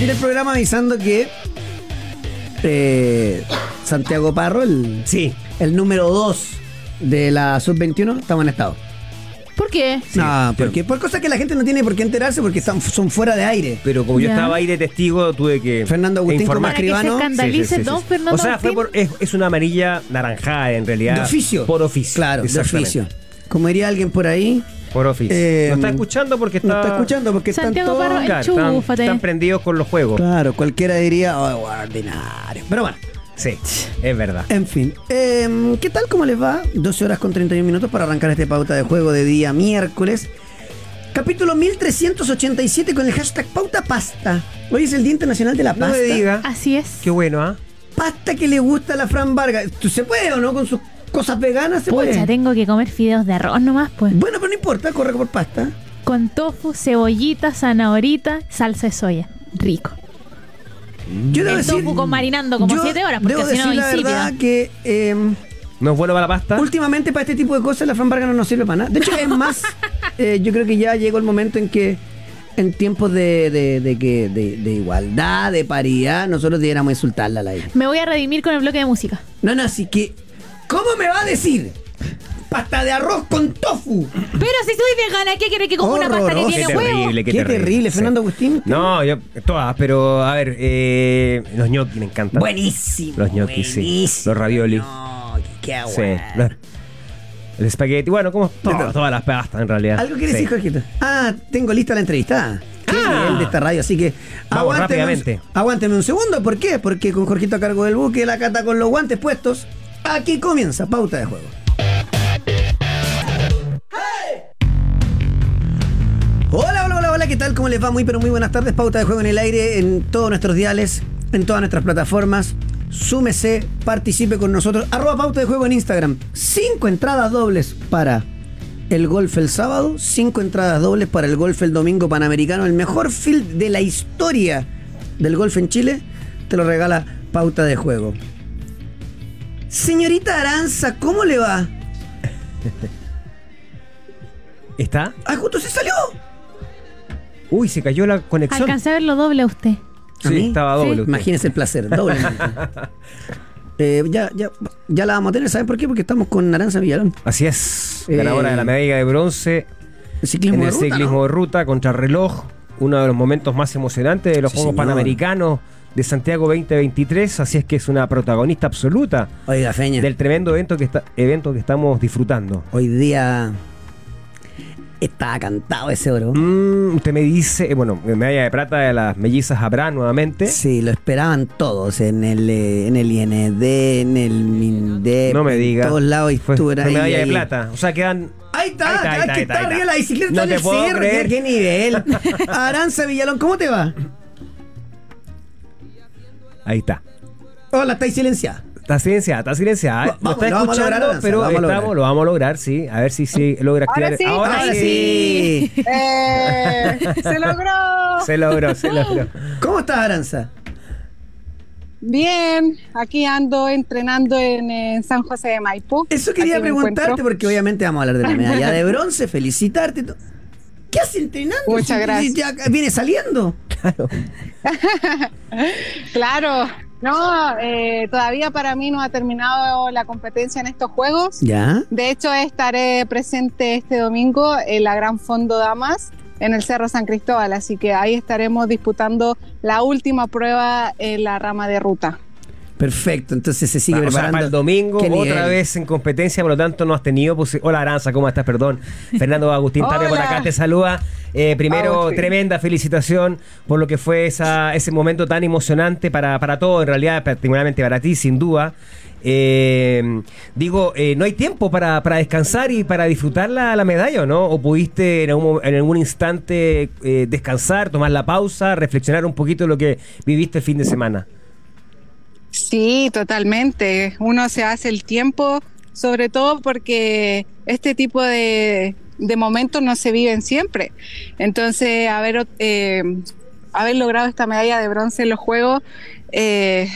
partir el programa avisando que eh, Santiago Parro, el, Sí. el número 2 de la sub-21, estamos en estado. ¿Por qué? no, pero- porque por cosas que la gente no tiene por qué enterarse porque están, son fuera de aire. Pero como yo Ya. estaba ahí de testigo, tuve que Fernando Agustín informar. Para que se escribano. escandalice don Fernando O sea, fue Agustín. por, es, es una amarilla naranjada en realidad. De oficio. Por oficio. Claro, de Exactamente. oficio. Como diría alguien por ahí, Por oficio. Eh, no está escuchando porque está. no está escuchando porque Santiago están todos... Parro, Claro, están, están prendidos con los juegos. Claro, cualquiera diría, oh, ordinario. Pero bueno, Sí, es verdad. en fin. Eh, ¿Qué tal? ¿Cómo les va? 12 horas con 31 minutos para arrancar este pauta de juego de día miércoles. Capítulo 1387 con el hashtag pauta pasta. Hoy es el Día Internacional de la No Pasta. me diga. Así es. Qué bueno, ¿ah? Pasta que le gusta a la Fran Vargas. ¿Tú- ¿Se puede o no? Con sus cosas veganas se Pucha, puede. tengo que comer fideos de arroz nomás, pues. Bueno, pero no importa, corre por pasta. Con tofu, cebollita, zanahorita, salsa de soya. Rico. Yo debo El decir, tofu con marinando como yo siete horas, porque debo si no decir la verdad que eh, ¿No es bueno para la pasta? últimamente para este tipo de cosas la Fran Vargas no nos sirve para nada. De hecho, es más, eh, yo creo que ya llegó el momento en que en tiempos de, de, de que- de- de igualdad, de paridad, nosotros debiéramos insultarla al aire. Me voy a redimir con el bloque de música. No, no, así que, ¿cómo me va a decir? Pasta de arroz con tofu. Pero si soy vegana, ¿qué quiere que coma una pasta que tiene Qué huevo? terrible, qué, Qué terrible, Fernando Agustín. No, yo, todas, pero a ver, eh, los ñoquis me encantan. Buenísimo. Los ñoquis, sí. buenísimo. Los ravioli. No, qué Sí. bueno. los- el espagueti, bueno, como todo- todas las pastas en realidad. ¿Algo quieres Sí. decir, Jorgito? Ah, tengo lista la entrevista. Qué Ah. nivel de esta radio, así que Vamos aguánteme un- rápidamente. aguánteme un segundo, ¿por qué? Porque con Jorgito a cargo del buque, la cata con los guantes puestos, aquí comienza Pauta de Juego. Hola, hola, hola, hola, ¿qué tal? ¿Cómo les va? Muy, pero muy buenas tardes. Pauta de Juego en el aire en todos nuestros diales, en todas nuestras plataformas. Súmese, participe con nosotros. Arroba Pauta de Juego en Instagram. Cinco entradas dobles para el golf el sábado, cinco entradas dobles para el golf el domingo panamericano, el mejor field de la historia del golf en Chile, te lo regala Pauta de Juego. Señorita Aranza, ¿cómo le va? ¿Está? Ah, justo se salió. Uy, se cayó la conexión. Alcancé a verlo doble a usted. ¿A Sí, mí? estaba doble. Sí. Imagínese el placer, doblemente. Eh, ya, ya, ya la vamos a tener, ¿saben por qué? Porque estamos con Aranza Villalón. Así es. Eh, Ganadora de la medalla de bronce El ciclismo en de el ruta, ciclismo ¿no? de ruta contra reloj. Uno de los momentos más emocionantes de los Sí, Juegos señor. Panamericanos de Santiago 2023. Así es que es una protagonista absoluta Oiga, Feña, del tremendo evento que, está, evento que estamos disfrutando. hoy día estaba cantado ese oro. Mm, usted me dice, eh, bueno, medalla de plata de las mellizas Abraham nuevamente. Sí, lo esperaban todos en el, eh, en el IND, en el MINDEP, No me diga. en todos lados y Fue, ahí, medalla de ahí. plata. O sea, quedan. Ahí está, Ahí está, ahí está, que ahí está está, ahí arriba está. la bicicleta No en te el puedo cerro, creer. ¿qué, qué nivel. Aranza Villalón, ¿cómo te va? Ahí está. Hola, estáis silenciada. Está silenciada, está silenciada. Va- Lo vamos, está lo vamos a lograr, pero lo vamos a estamos, lograr. lo vamos a lograr, sí. A ver si se logra activar. Ahora sí, Ahora sí. ¡Eh! ¡Se logró! Se logró, se logró. ¿Cómo estás, Aranza? Bien, aquí ando entrenando en, en San José de Maipo. Eso quería preguntarte, porque obviamente vamos a hablar de la medalla de bronce, felicitarte. ¿Qué haces entrenando? Muchas Si- gracias. Ya viene saliendo. Claro, no, eh, todavía para mí no ha terminado la competencia en estos juegos. ¿Ya? De hecho, estaré presente este domingo en la Gran Fondo Damas en el Cerro San Cristóbal, así que ahí estaremos disputando la última prueba en la rama de ruta. Perfecto, entonces se sigue sea, preparando. para el domingo, ¿Qué otra nivel? vez en competencia, por lo tanto no has tenido. posi- Hola Aranza, ¿cómo estás? Perdón. Fernando Agustín Tapia por acá te saluda. Eh, primero, Agustín. tremenda felicitación por lo que fue esa, ese momento tan emocionante para, para todos, en realidad, particularmente para ti, sin duda. Eh, digo, eh, ¿no hay tiempo para, para descansar y para disfrutar la, la medalla o no? ¿O pudiste en algún, en algún instante eh, descansar, tomar la pausa, reflexionar un poquito lo que viviste el fin de semana? Sí, totalmente. Uno se hace el tiempo, sobre todo porque este tipo de, de momentos no se viven siempre. Entonces, haber, eh, haber logrado esta medalla de bronce en los Juegos, eh,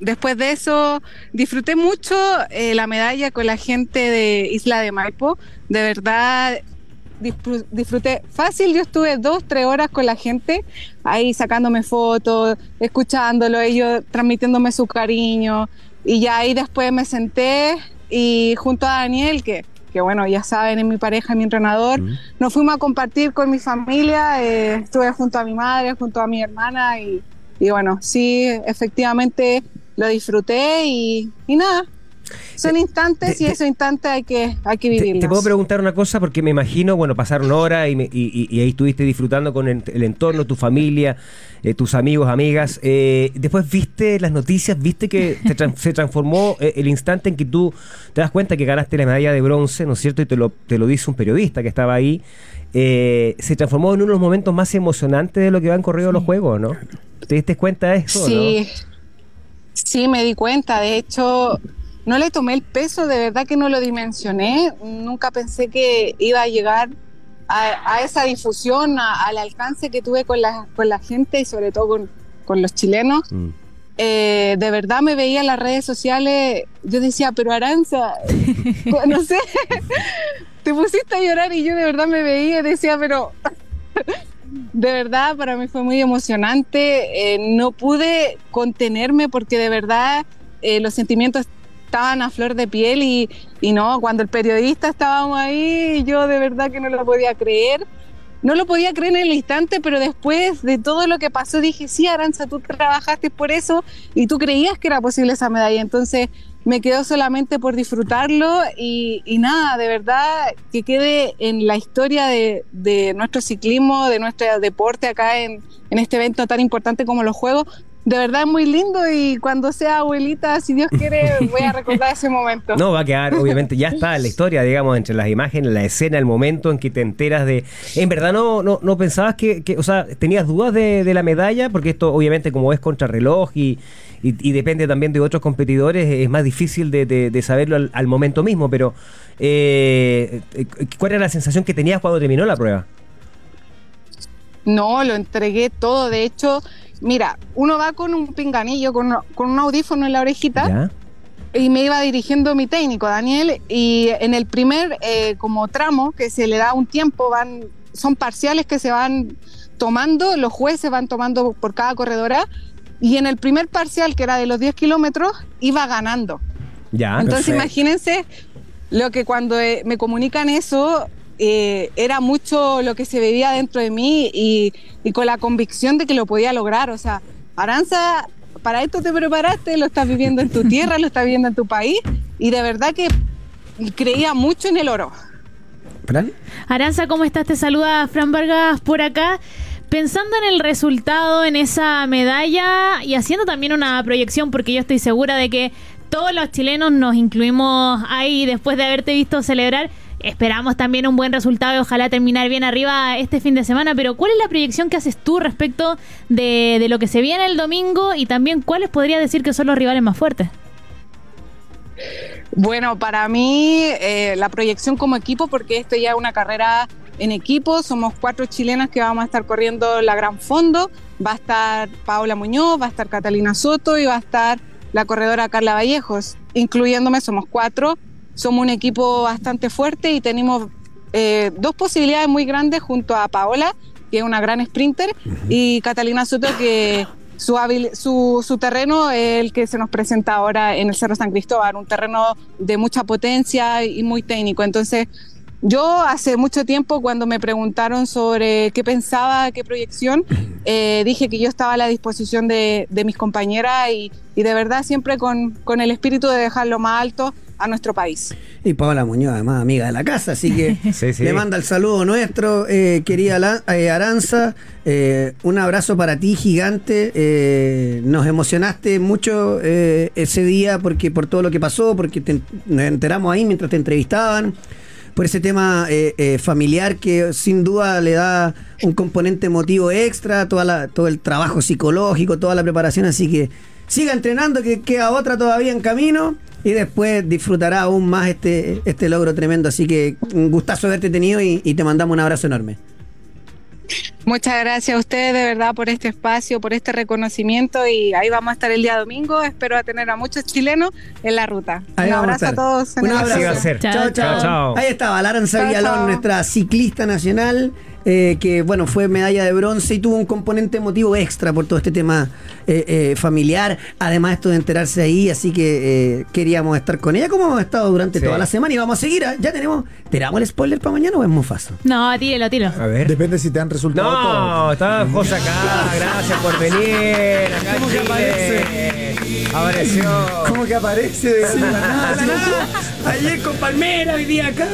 después de eso disfruté mucho eh, la medalla con la gente de Isla de Maipo. De verdad, disfruté fácil, yo estuve dos, tres horas con la gente ahí sacándome fotos, escuchándolo, ellos transmitiéndome su cariño y ya ahí después me senté y junto a Daniel, que, que bueno, ya saben, es mi pareja, mi entrenador, nos fuimos a compartir con mi familia, eh, estuve junto a mi madre, junto a mi hermana y, y bueno, sí, efectivamente lo disfruté y, y nada. Son instantes te- y esos instantes hay que, hay que Te, vivirlos. te puedo preguntar una cosa porque me imagino, bueno, pasaron horas y, me- y- y- ahí estuviste disfrutando con el, el entorno, tu familia, eh, tus amigos, amigas. Eh, después viste las noticias, viste que te se transformó eh, el instante en que tú te das cuenta que ganaste la medalla de bronce, ¿no es cierto? Y te lo, te lo dice un periodista que estaba ahí. Eh, se transformó en uno de los momentos más emocionantes de lo que van corrido los juegos, ¿no? ¿Te diste cuenta de eso? Sí, sí, me di cuenta. De hecho, no le tomé el peso, de verdad que no lo dimensioné. Nunca pensé que iba a llegar a, a esa difusión, a- al alcance que tuve con la, con la gente y sobre todo con, con los chilenos. ¿no? Mm. Eh, de verdad me veía en las redes sociales, yo decía, pero Aranza, no sé, te pusiste a llorar y yo de verdad me veía y decía, pero de verdad para mí fue muy emocionante, eh, no pude contenerme porque de verdad eh, los sentimientos estaban a flor de piel y, y no, cuando el periodista estábamos ahí, yo de verdad que no lo podía creer. No lo podía creer en el instante, pero después de todo lo que pasó dije, sí, Aranza, tú trabajaste por eso y tú creías que era posible esa medalla. Entonces me quedó solamente por disfrutarlo y, y nada, de verdad que quede en la historia de, de nuestro ciclismo, de nuestro deporte acá en, en este evento tan importante como los Juegos. De verdad es muy lindo y cuando sea abuelita, si Dios quiere, voy a recordar ese momento. No, va a quedar, obviamente, ya está en la historia, digamos, entre las imágenes, la escena, el momento en que te enteras de... En verdad no, no, no pensabas que, que- o sea, tenías dudas de, de la medalla, porque esto obviamente como es contrarreloj y, y, y depende también de otros competidores, es más difícil de, de- de saberlo al, al momento mismo, pero eh, ¿cuál era la sensación que tenías cuando terminó la prueba? No, lo entregué todo. De hecho, mira, uno va con un pinganillo, con, con un audífono en la orejita ¿Ya? y me iba dirigiendo mi técnico, Daniel, y en el primer eh, como tramo que se le da un tiempo, van, son parciales que se van tomando, los jueces van tomando por cada corredora, y en el primer parcial, que era de los 10 kilómetros, iba ganando. Ya. Entonces perfecto. imagínense lo que cuando eh, me comunican eso, eh, era mucho lo que se veía dentro de mí y, y con la convicción de que lo podía lograr. O sea, Aranza, para esto te preparaste, lo estás viviendo en tu tierra, lo estás viviendo en tu país y de verdad que creía mucho en el oro. ¿Fran? Aranza, ¿cómo estás? Te saluda Fran Vargas por acá. Pensando en el resultado, en esa medalla y haciendo también una proyección, porque yo estoy segura de que todos los chilenos nos incluimos ahí después de haberte visto celebrar. Esperamos también un buen resultado y ojalá terminar bien arriba este fin de semana. Pero, ¿cuál es la proyección que haces tú respecto de, lo que se viene el domingo y también cuáles podría decir que son los rivales más fuertes? Bueno, para mí eh, la proyección como equipo, porque esto ya es una carrera en equipo, somos cuatro chilenas que vamos a estar corriendo la Gran Fondo, va a estar Paola Muñoz, va a estar Catalina Soto y va a estar la corredora Carla Vallejos, incluyéndome, somos cuatro, somos un equipo bastante fuerte y tenemos eh, dos posibilidades muy grandes junto a Paola, que es una gran sprinter, y Catalina Soto, que su, su, su terreno es el que se nos presenta ahora en el Cerro San Cristóbal, un terreno de mucha potencia y muy técnico. Entonces, yo hace mucho tiempo cuando me preguntaron sobre qué pensaba, qué proyección, eh, dije que yo estaba a la disposición de, de mis compañeras y, y de verdad siempre con, con el espíritu de dejarlo más alto a nuestro país. Y Paola Muñoz, además, amiga de la casa, así que Sí, sí. le manda el saludo nuestro, eh, querida La- eh, Aranza. eh, un abrazo para ti, gigante. eh, nos emocionaste mucho eh, ese día porque por todo lo que pasó, porque te- nos enteramos ahí mientras te entrevistaban. Por ese tema eh, eh, familiar que sin duda le da un componente emotivo extra, toda la, todo el trabajo psicológico, toda la preparación. Así que siga entrenando, que queda otra todavía en camino y después disfrutará aún más este, este logro tremendo. Así que un gustazo haberte tenido y, y te mandamos un abrazo enorme. Muchas gracias a ustedes de verdad por este espacio, por este reconocimiento y ahí vamos a estar el día domingo. Espero a tener a muchos chilenos en la ruta. Ahí Un a abrazo a, todos. en Un abrazo. Así va a espacio. ser. Chao, Chao, chao. Chao, chao. Ahí estaba Laranza Chao, Villalón, nuestra ciclista nacional, eh, que bueno, fue medalla de bronce y tuvo un componente emotivo extra por todo este tema eh, eh, familiar. Además, esto de enterarse ahí, así que eh, queríamos estar con ella como hemos estado durante Sí. toda la semana y vamos a seguir. ¿ah? Ya tenemos. ¿Tiramos el spoiler para mañana o es Mufaso? No, tírelo, tírelo. A ver. Depende si te han resultado No, todos. está José acá. Gracias por venir. Acá ¿Cómo que Chile. Apareció. ¿Cómo que aparece? de la nada? Ayer con Palmera, hoy día acá.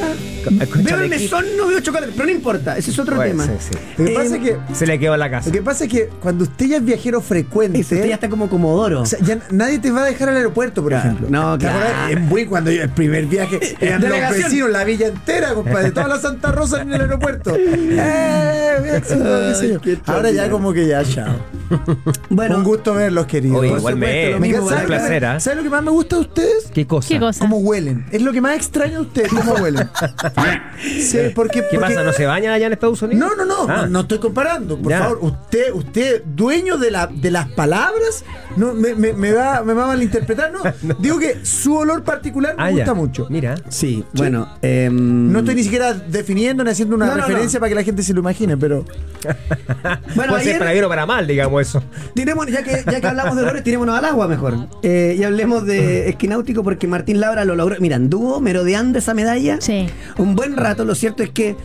Veo el mesón, no veo chocolate, pero no importa, ese es otro Bueno, tema. sí, sí. Lo que Eh, pasa es que Se le quedó la casa. Lo que pasa es que cuando usted ya es viajero frecuente, Eso, usted ya está como Comodoro. o sea, ya nadie te va a dejar al aeropuerto, por Claro, ejemplo. no, ¿Te claro. En Buin, cuando yo, el primer viaje, eran los vecinos, la villa entera, compadre, toda la Santa Rosa en el aeropuerto. ¡Eh! Ay, Ahora ya como que ya, chao. bueno, Un gusto verlos, queridos. Oye, lo Me mismo, encanta, ¿sabe un lo que- placer, ¿ah? ¿Sabe lo que más me gusta de ustedes? ¿Qué cosa? ¿Qué cosa? Cómo huelen. Es lo que más extraño de ustedes, cómo huelen. Sí, porque, ¿Qué porque- pasa? ¿No se bañan allá en Estados Unidos? No, no, no, Ah. no, no estoy comparando. Por Ya. favor, usted, usted, dueño de, la, de las palabras, no, me, me, me va, me va a malinterpretar. No, digo que su olor particular me Ah, ya. gusta mucho. Mira. sí, bueno. em, No estoy ni siquiera definiendo ni haciendo una No, no, no. referencia para que la gente se lo imagine, pero Bueno, Puede ser para bien o para mal, digamos eso. Tiremos, ya que, ya que hablamos de olores, tirémonos al agua mejor. Eh, y hablemos de esquináutico porque Martín Labra lo logró. Mira, anduvo merodeando esa medalla Sí. un buen rato. Lo cierto es que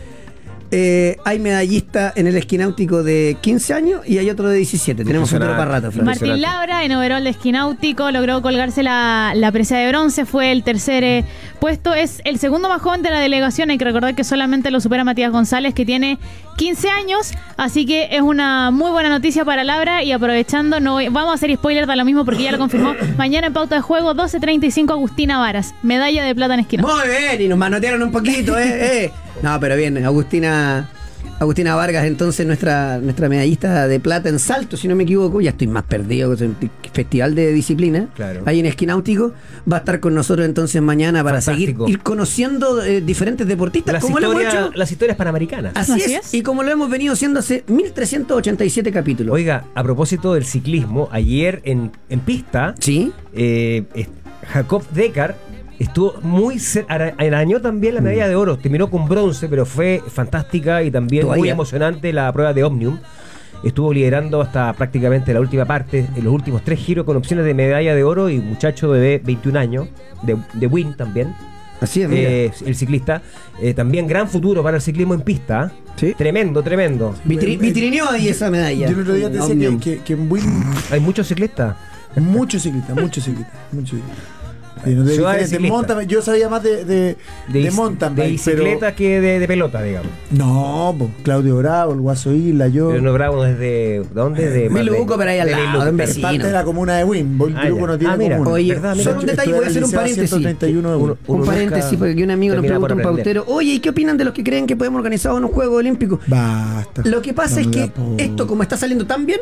eh, hay medallista en el esquináutico de 15 años y hay otro de 17. Tenemos futuro para rato, Fran. Martín. Labra en overall de esquináutico logró colgarse la, la presea de bronce, fue el tercer eh, puesto, es el segundo más joven de la delegación, hay que recordar que solamente lo supera Matías González que tiene 15 años, así que es una muy buena noticia para Labra y aprovechando, no voy- vamos a hacer spoiler de lo mismo porque ya lo confirmó, mañana en pauta de juego 12.35 Agustina Varas, medalla de plata en esquináutico. Muy bien, y nos manotearon un poquito, ¿eh? eh. No, pero bien, Agustina. Agustina Vargas, entonces nuestra, nuestra medallista de plata en salto, si no me equivoco, ya estoy más perdido con el festival de disciplina, Claro. ahí en Esquináutico, va a estar con nosotros entonces mañana para Fantástico. seguir ir conociendo eh, diferentes deportistas, Las, como lo hemos historias, hecho. las historias panamericanas. Así, Así es, es. y como lo hemos venido haciendo hace 1387 capítulos. Oiga, a propósito del ciclismo, ayer en, en pista, ¿Sí? eh, Jacob Decker estuvo muy arañó también la medalla de oro, terminó con bronce, pero fue fantástica y también muy emocionante la prueba de Omnium. Estuvo liderando hasta prácticamente la última parte, en los últimos tres giros con opciones de medalla de oro y muchacho de 21 años, de, de Win también, Así es, eh, el ciclista. Eh, también gran futuro para el ciclismo en pista. Sí. Tremendo, tremendo. Vitri- vitrineó ahí esa medalla. yo el otro día te decía que, que, que en Buin Hay muchos ciclistas. muchos ciclistas, muchos ciclistas, muchos ciclistas. Y no te Ciudad de diferentes, ciclistas. mountain- yo sabía más de, de, de, mountain de pero- bicicleta que de, de pelota, digamos. No, po, Claudio Bravo, el Guaso Isla, yo. Pero no Bravo es de. ¿Dónde? De Miluco, pero ahí al lado, en Es vecino. parte de la comuna de Win. Boy, Ah, no tiene Ah, mira. comuna. Oye, ¿Verdad? solo un yo detalle, voy a hacer un paréntesis. 131 de Win. Uno- Un uno paréntesis, porque un amigo nos pregunta un pautero, oye, ¿y qué opinan de los que creen que podemos organizar unos Juegos Olímpicos? Basta. Lo que pasa No es que esto, como está saliendo tan bien,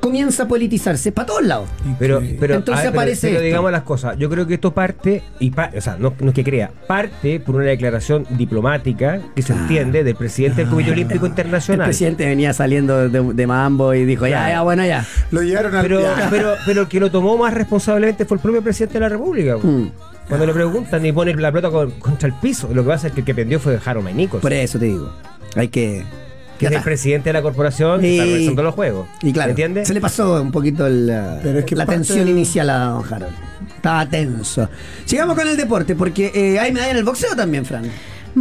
comienza a politizarse para todos lados. Pero, pero, Entonces a ver, pero- aparece pero esto. digamos las cosas. Yo creo que esto parte, y pa- o sea, no, no es que crea, parte por una declaración diplomática que se entiende del presidente del Comité Olímpico El Internacional. presidente venía saliendo de, de Mambo y dijo, ya, ya, bueno, ya. Lo llevaron al Pero, pero, pero el que lo tomó más responsablemente fue el propio presidente de la República. Mm. Cuando le preguntan y pone la pelota con- contra el piso, lo que pasa es que el que pendió fue Jaro Mainicos, Por eso te digo. Hay que... que es el presidente de la corporación que está Y- realizando los juegos. Y claro, ¿Entiendes? se le pasó un poquito la, Pero es que la tensión inicial a don Harold. Estaba tenso. Sigamos con el deporte, porque eh, hay medalla en el boxeo también, Fran.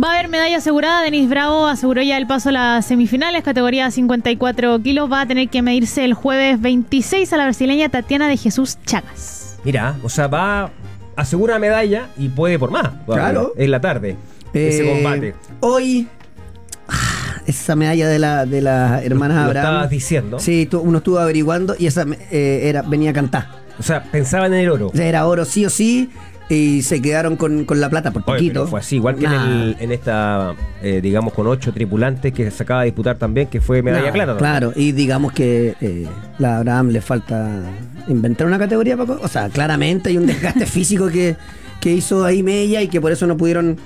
Va a haber medalla asegurada. Denis Bravo aseguró ya el paso a las semifinales, categoría 54 kilos. Va a tener que medirse el jueves 26 a la brasileña Tatiana de Jesús Chagas. Mira, o sea, va, asegura medalla y puede por más. Claro. En la tarde. ese Eh, combate. Hoy, esa medalla de, la, de las hermanas Lo Abraham. estabas diciendo. Sí, tú- uno estuvo averiguando y esa eh, era, venía a cantar. O sea, pensaban en el oro. Sea, era oro sí o sí y se quedaron con, con la plata por Oye, poquito. pero fue así, igual que en, el- en esta, eh, digamos, con ocho tripulantes que se acaba de disputar también, que fue medalla plata. ¿no? Claro, y digamos que eh, la Abraham le falta inventar una categoría, Paco. O sea, claramente hay un desgaste físico que, que hizo ahí Mella y que por eso no pudieron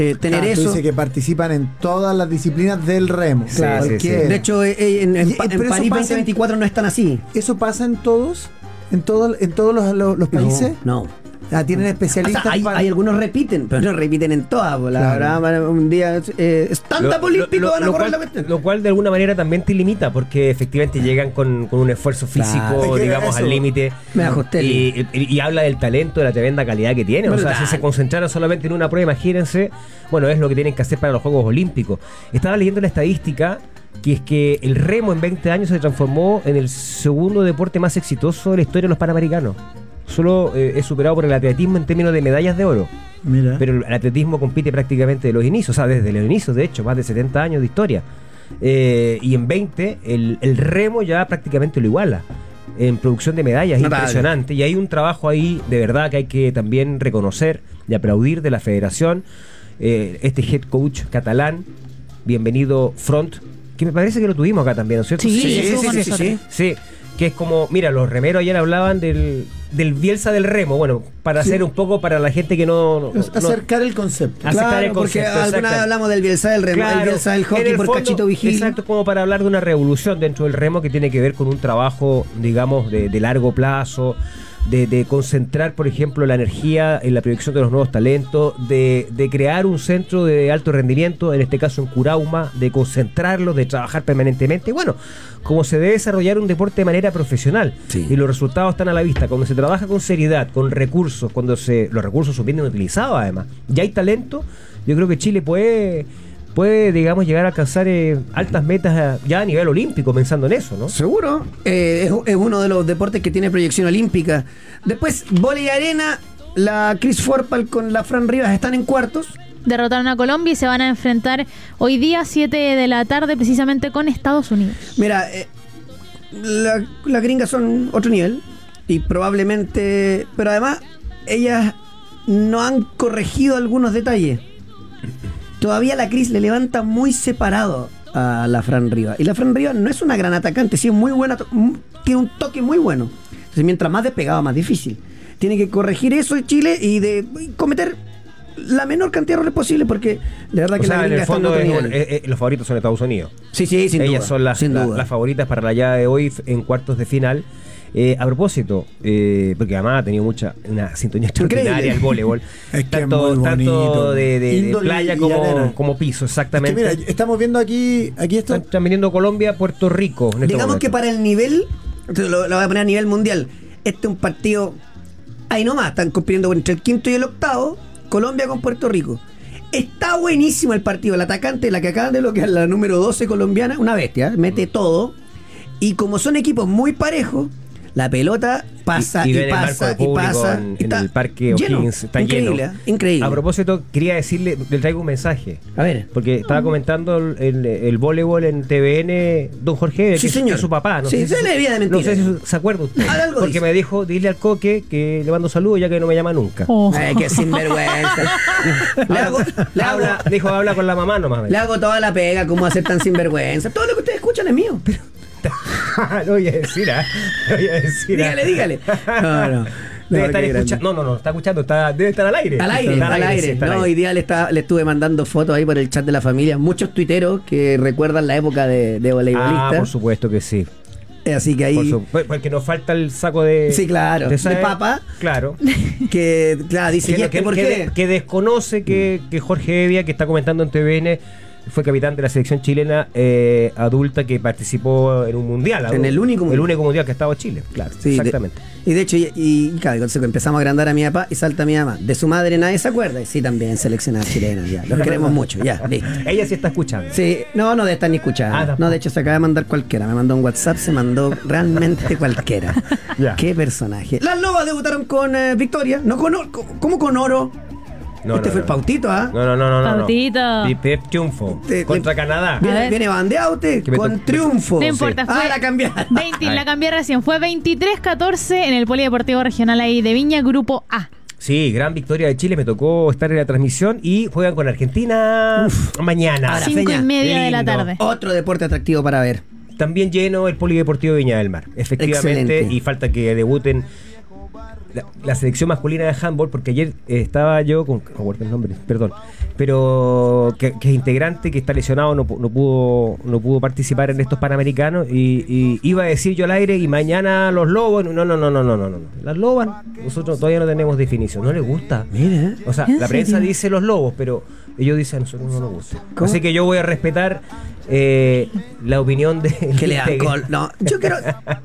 eh, tener Ah, tú eso. dices que participan en todas las disciplinas del remo. Sí, sí, Cualquiera. De hecho, eh, eh, en, en Y- Pa- en París pasa en- 2024 no es tan así. ¿Eso pasa en todos? ¿En, todo, en todos los, los- los países? No. no. Ah, tienen O especialistas sea, hay, para- hay algunos repiten, pero no repiten en todas. pues, La Claro. verdad, un día eh, stand-up Lo- olímpico lo- van a lo correr cual, la cuestión. lo cual de alguna manera también te limita porque efectivamente llegan con, con un esfuerzo físico, Claro. Digamos, al límite. Me ajusté. Y, y- y habla del talento, de la tremenda calidad que tiene. O sea, si se concentraran solamente en una prueba, imagínense, bueno, es lo que tienen que hacer para los Juegos Olímpicos. Estaba leyendo la estadística que es que el remo en 20 años se transformó en el segundo deporte más exitoso de la historia de los Panamericanos. Solo eh, es superado por el atletismo en términos de medallas de oro. Mira. Pero el atletismo compite prácticamente de los inicios, o sea, desde los inicios, de hecho, más de 70 años de historia. Eh, y en 20, el, el remo ya prácticamente lo iguala. En producción de medallas, Notable. impresionante. Y hay un trabajo ahí, de verdad, que hay que también reconocer y aplaudir de la federación. Eh, este head coach catalán, bienvenido Front, que me parece que lo tuvimos acá también, ¿no es cierto? Sí, estuvo con nosotros. Sí, que es como, mira, los remeros ayer hablaban del, del Bielsa del remo. Bueno, para Sí. hacer un poco para la gente que no. acercar el concepto. aceptar Claro, el porque concepto, alguna vez hablamos del Bielsa del remo, el Claro, Bielsa del hockey el por fondo, Cachito Vigil. Exacto, como para hablar de una revolución dentro del remo que tiene que ver con un trabajo, digamos, de, de largo plazo, de, de concentrar, por ejemplo, la energía en la proyección de los nuevos talentos, de, de crear un centro de alto rendimiento, en este caso en Curauma, de concentrarlos, de trabajar permanentemente. Bueno, como se debe desarrollar un deporte de manera profesional. Sí. Y los resultados están a la vista. Cuando se trabaja con seriedad, con recursos, cuando se los recursos son bien utilizados además, y hay talento, yo creo que Chile puede puede, digamos, llegar a alcanzar eh, altas metas eh, ya a nivel olímpico, pensando en eso, ¿no? Seguro. Eh, es, es uno de los deportes que tiene proyección olímpica. Después, volei arena, la Chris Forpal con la Fran Rivas están en cuartos. Derrotaron a Colombia y se van a enfrentar hoy día 7 de la tarde precisamente con Estados Unidos. Mira, eh, la- las gringas son otro nivel y probablemente, pero además ellas no han corregido algunos detalles. Todavía la Cris le levanta muy separado a la Fran Rivas. Y la Fran Rivas no es una gran atacante, sí es muy buena, tiene un toque muy bueno. Entonces, mientras más despegado, más difícil. Tiene que corregir eso en Chile y de y cometer la menor cantidad de errores posible porque de verdad O que la sea, en gringa el en fondo es eh, eh, los favoritos son Estados Unidos. sí, sí, sin Ellas duda, son las, sin la- duda. las favoritas para la llave de hoy en cuartos de final. Eh, a propósito, eh, porque además ha tenido mucha una sintonía extraordinaria el voleibol. Es que es tanto muy tanto bonito. de, de- de Índole playa como, como piso, Es que exactamente. mira, estamos viendo aquí, aquí esto. están, viniendo Colombia, Puerto Rico. este Digamos momento. que para el nivel, lo, lo voy a poner a nivel mundial, este es un partido, ahí nomás, están compitiendo entre el quinto y el octavo, Colombia con Puerto Rico. Está buenísimo el partido, el atacante, la que acaban de bloquear, la número 12 colombiana, una bestia, mete todo. Y como son equipos muy parejos, la pelota pasa y, el marco pasa y pasa. en, y el parque. O'Higgins. Está increíble, lleno. ¿eh? increíble. A propósito, quería decirle, le traigo un mensaje. A ver. Porque estaba comentando el, el- el voleibol en TVN, don Jorge, Sí, que, señor. que es su papá. No Sí, sé si se su- le debía de No sé si se acuerda usted. Algo porque dice. me dijo, dile al coque que le mando saludos ya que no me llama nunca. Oh. Ay, qué sinvergüenza. le, hago, le, hago, Habla, dijo, habla con la mamá nomás. le hago toda la pega, ¿cómo hacer tan sinvergüenza? Todo lo que ustedes escuchan es mío. lo voy a decir, ¿ah? Lo voy a decir. ¿ah? Dígale, dígale. No, no. Debe No, estar escuchando. No, no, no, está escuchando, está, debe estar al aire. Al aire, Está al aire. sí, está al No, aire. hoy día le, está- le estuve mandando fotos ahí por el chat de la familia. Muchos tuiteros que recuerdan la época de, de Ah, voleibolista. por supuesto que sí. Eh, Así que ahí. su- pues, porque nos falta el saco de. Sí, claro, de esa- papa. Claro. Que, claro, dice, que, ¿y este que- por que qué? de- que desconoce que, que Jorge Evia, que está comentando en TVN, fue capitán de la selección chilena eh, adulta que participó en un mundial. En el único El mundial. único mundial que ha estado Chile, claro. Sí, de- exactamente. y de hecho, y, y, claro, empezamos a agrandar a mi papá y salta mi mamá. De su madre nadie se acuerda. Y sí, también seleccionada chilena, ya. Los queremos mucho, ya, listo. Ella sí está escuchando. Sí, no, no de estar ni escuchando. Ah, no, de hecho se acaba de mandar cualquiera. Me mandó un WhatsApp, se mandó realmente cualquiera. Qué personaje. Las Lobas debutaron con eh, victoria, no con ¿cómo con oro? No, este no, fue no. el pautito, ¿ah? No, no, no, no. Pautito. Y Pep triunfo. Te- contra le- Canadá. A Viene, viene bandeado usted Que me con triunfo. No importa, Ah, fue la cambiaron. 20, la cambié recién. Fue 23-14 en el Polideportivo Regional ahí de Viña, Grupo A. Sí, gran victoria de Chile. Me tocó estar en la transmisión y juegan con Argentina mañana. Ahora, Cinco Feña, y media de la tarde. Otro deporte atractivo para ver. También lleno el Polideportivo Viña del Mar. Efectivamente, Excelente. y falta que debuten la, la selección masculina de handball, porque ayer eh, estaba yo con. Recuerdo el nombre, perdón. Pero que, que es integrante, que está lesionado, no, no pudo no pudo participar en estos panamericanos. Y, y iba a decir yo al aire, y mañana los lobos. No, no, no, no, no, no, no. Las lobas, nosotros todavía no tenemos definición. No les gusta. Mira. O sea, ¿En la prensa dice los lobos, pero ellos dicen a nosotros no nos gusta. ¿Cómo? Así que yo voy a respetar eh, la opinión de. Que le dan gol. No, yo quiero.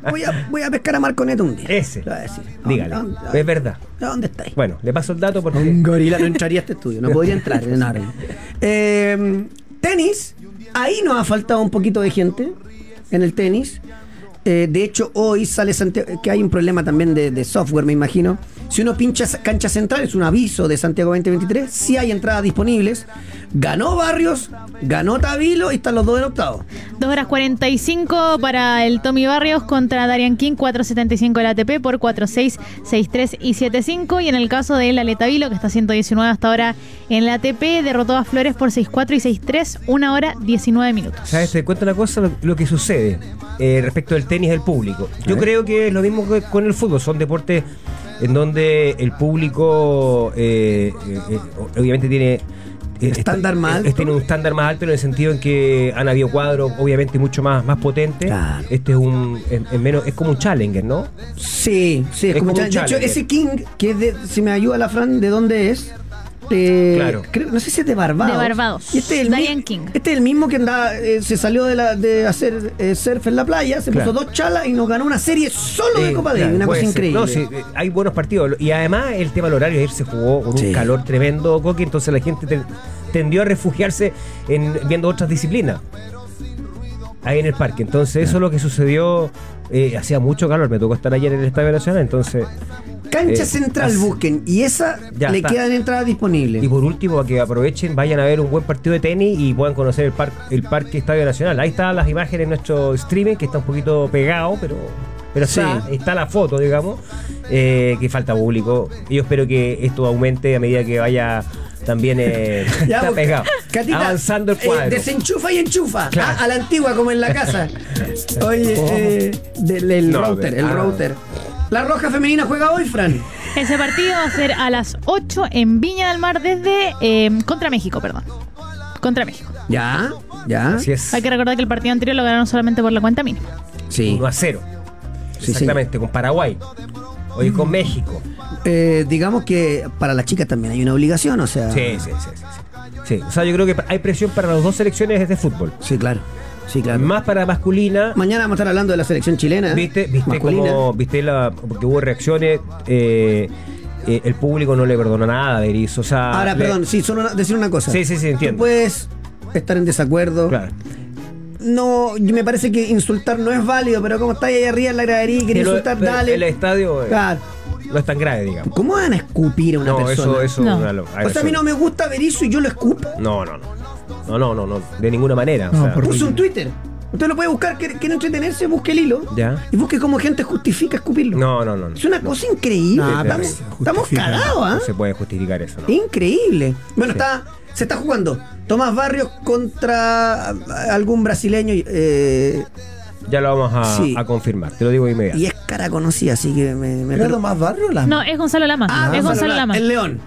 Voy a, voy a pescar a Marco Neto un día. Ese. Le voy a decir. Dígale. ¿Dónde- dónde- Es verdad. ¿Dónde estáis? Bueno, le paso el dato porque. Un gorila no entraría a este estudio, no podría entrar. no, no. Eh, tenis, ahí nos ha faltado un poquito de gente en el tenis. Eh, de hecho, hoy sale Santiago, que hay un problema también de, de software, me imagino. Si uno pincha cancha central, es un aviso de Santiago 2023, si hay entradas disponibles. Ganó Barrios, ganó Tabilo y están los dos en octavo. 2 horas 45 para el Tommy Barrios contra Darian King, 4.75 del ATP por 4.6, 6.3 y 7.5. Y en el caso de la Letavilo, que está 119 hasta ahora en la ATP, derrotó a Flores por 6.4 y 6.3, 1 hora 19 minutos. ¿Sabes? Te cuento una cosa, lo, lo que sucede eh, respecto del tenis del público. Yo creo que es lo mismo que con el fútbol. Son deportes en donde el público eh, eh, eh, obviamente tiene... Estándar está- más alto. Tiene un estándar más alto en el sentido en que han habido cuadros obviamente mucho más, más potentes. Claro. Este es un es, es menos, es como un challenger, ¿no? Sí, sí, es, Es como como un challenge. De hecho, challenger. ese King, que es de, si me ayuda la Fran, ¿de dónde es? Eh, Claro. creo- no sé si es de Barbados. De Barbados. Y este es el, mi- Diane King. Este es el mismo que andaba, eh, se salió de, la, de hacer eh, surf en la playa, se Claro. puso dos chalas y nos ganó una serie solo de Eh, Copa Davis, claro, una cosa ser. increíble. No, sí, eh, hay buenos partidos. Y además el tema del horario, ayer se jugó con Sí. un calor tremendo, Coqui, entonces la gente te- tendió a refugiarse en viendo otras disciplinas. Ahí en el parque. Entonces eso es lo que sucedió. eh, hacía mucho calor, me tocó estar ayer en el Estadio Nacional, entonces... Cancha eh, Central busquen y esa Ya le está. quedan entradas disponibles. Y por último, a que aprovechen, vayan a ver un buen partido de tenis y puedan conocer el, par- el Parque Estadio Nacional. Ahí están las imágenes en nuestro streaming, que está un poquito pegado, pero, pero está, Sí. está la foto, digamos, eh, que falta público. Y yo espero que esto aumente a medida que vaya también eh, Ya, está pegado. Catita, avanzando el eh, cuadro. desenchufa y enchufa. Claro. Ah, a la antigua, como en la casa. Oye, eh, del, el No, router, el ah. router. La roja femenina juega hoy, Fran. Ese partido va a ser a las 8 en Viña del Mar desde... eh, contra México, perdón. Contra México. Ya, ya. Así es. Hay que recordar que el partido anterior lo ganaron solamente por la cuenta mínima. Sí. 1 a 0. Sí, Exactamente, con Paraguay. Hoy con México. Eh, digamos que para las chicas también hay una obligación, o sea. Sí, sí, sí, sí, sí. O sea, yo creo que hay presión para las dos selecciones de fútbol. Sí, claro. Sí, claro. Más para masculina. Mañana vamos a estar hablando de la selección chilena. ¿Viste? ¿Viste Masculina. cómo, viste la, porque hubo reacciones, eh, eh, el público no le perdonó nada a Berizzo, o sea... Ahora, le- perdón, sí, solo decir una cosa. Sí, sí, sí, entiendo. Tú puedes estar en desacuerdo. Claro. No, me parece que insultar no es válido, pero como está ahí arriba en la gradería y Pero- insultar, pero dale. El estadio eh, Claro. no es tan grave, digamos. ¿Cómo van a escupir a una No, persona? eso, eso... No. una lo- O sea, a eso- mí no me gusta Berizzo y yo lo escupo. No, no, no. No, no, no, no, de ninguna manera. o No, sea, por- Puse un Twitter. Usted lo puede buscar, quiere, entretenerse, busque el hilo. Ya. Y busque cómo gente justifica escupirlo. No, no, no. no. Es una cosa increíble. No, estamos, estamos cagados, ¿ah? No se puede justificar eso, ¿no? Increíble. Bueno, está, se está jugando Tomás Barrios contra algún brasileño eh, Ya lo vamos a, Sí. a confirmar, te lo digo de inmediato. y es cara conocida, así que me, me ¿Era Tomás Barrio? La... No, es Gonzalo Lama. Ah, es Gonzalo Lama. El León.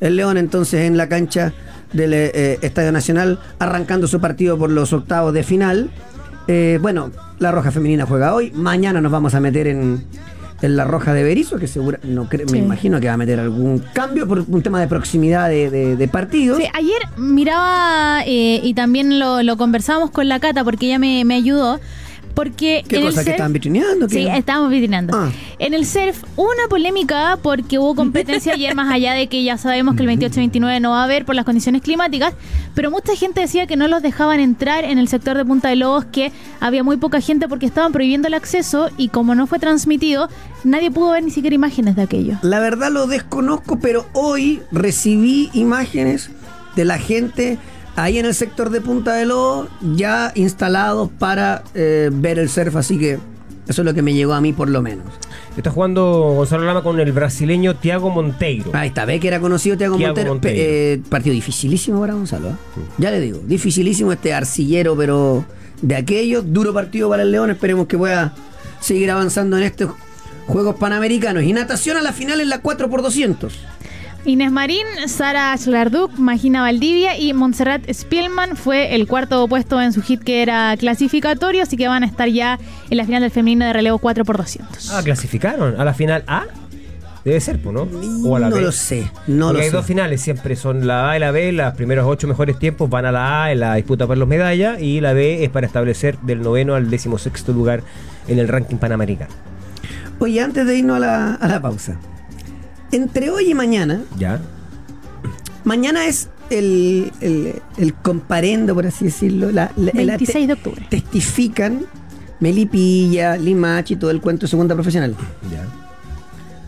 El León entonces en la cancha del eh, Estadio Nacional, arrancando su partido por los octavos de final. Eh, bueno, la Roja Femenina juega hoy. Mañana nos vamos a meter en, en la Roja de Berizo, que seguro, no Sí. me imagino que va a meter algún cambio por un tema de proximidad de, de, de partidos. Sí, ayer miraba eh, y también lo, lo conversamos con la Cata porque ella me, me ayudó. Porque ¿Qué en cosa el que surf- estaban vitrineando? Sí, estábamos vitrinando. Ah. En el surf, una polémica porque hubo competencia ayer, más allá de que ya sabemos que el 28-29 no va a haber por las condiciones climáticas, pero mucha gente decía que no los dejaban entrar en el sector de Punta de Lobos, que había muy poca gente porque estaban prohibiendo el acceso y como no fue transmitido, nadie pudo ver ni siquiera imágenes de aquello. La verdad lo desconozco, pero hoy recibí imágenes de la gente ahí en el sector de Punta de Lobo ya instalados para eh, ver el surf, así que eso es lo que me llegó a mí por lo menos. Está jugando Gonzalo Lama con el brasileño Tiago Monteiro. Ahí está, ve que era conocido Montero. Monteiro. Eh, partido dificilísimo para Gonzalo, ¿eh? ya le digo, dificilísimo este arcillero, pero de aquello, duro partido para el León, esperemos que pueda seguir avanzando en este Juegos Panamericanos y natación a la final en la 4x200. Inés Marín, Sara Schlarduk, Magina Valdivia y Montserrat Spielman fue el cuarto puesto en su hit que era clasificatorio, así que van a estar ya en la final del femenino de relevo 4x200. Ah, clasificaron a la final A. Debe ser, pues, ¿no? O a la no B. lo sé, no Porque lo hay sé. dos finales, siempre son la A y la B. Los primeros ocho mejores tiempos van a la A en la disputa por los medallas. Y la B es para establecer del noveno al decimosexto lugar en el ranking panamericano. Oye, antes de irnos a la, a la pausa. Entre hoy y mañana, ¿Ya? mañana es el, el, el comparendo, por así decirlo. La, la- la- 26 de octubre. Testifican Melipilla, Limachi y todo el cuento de segunda profesional. Ya.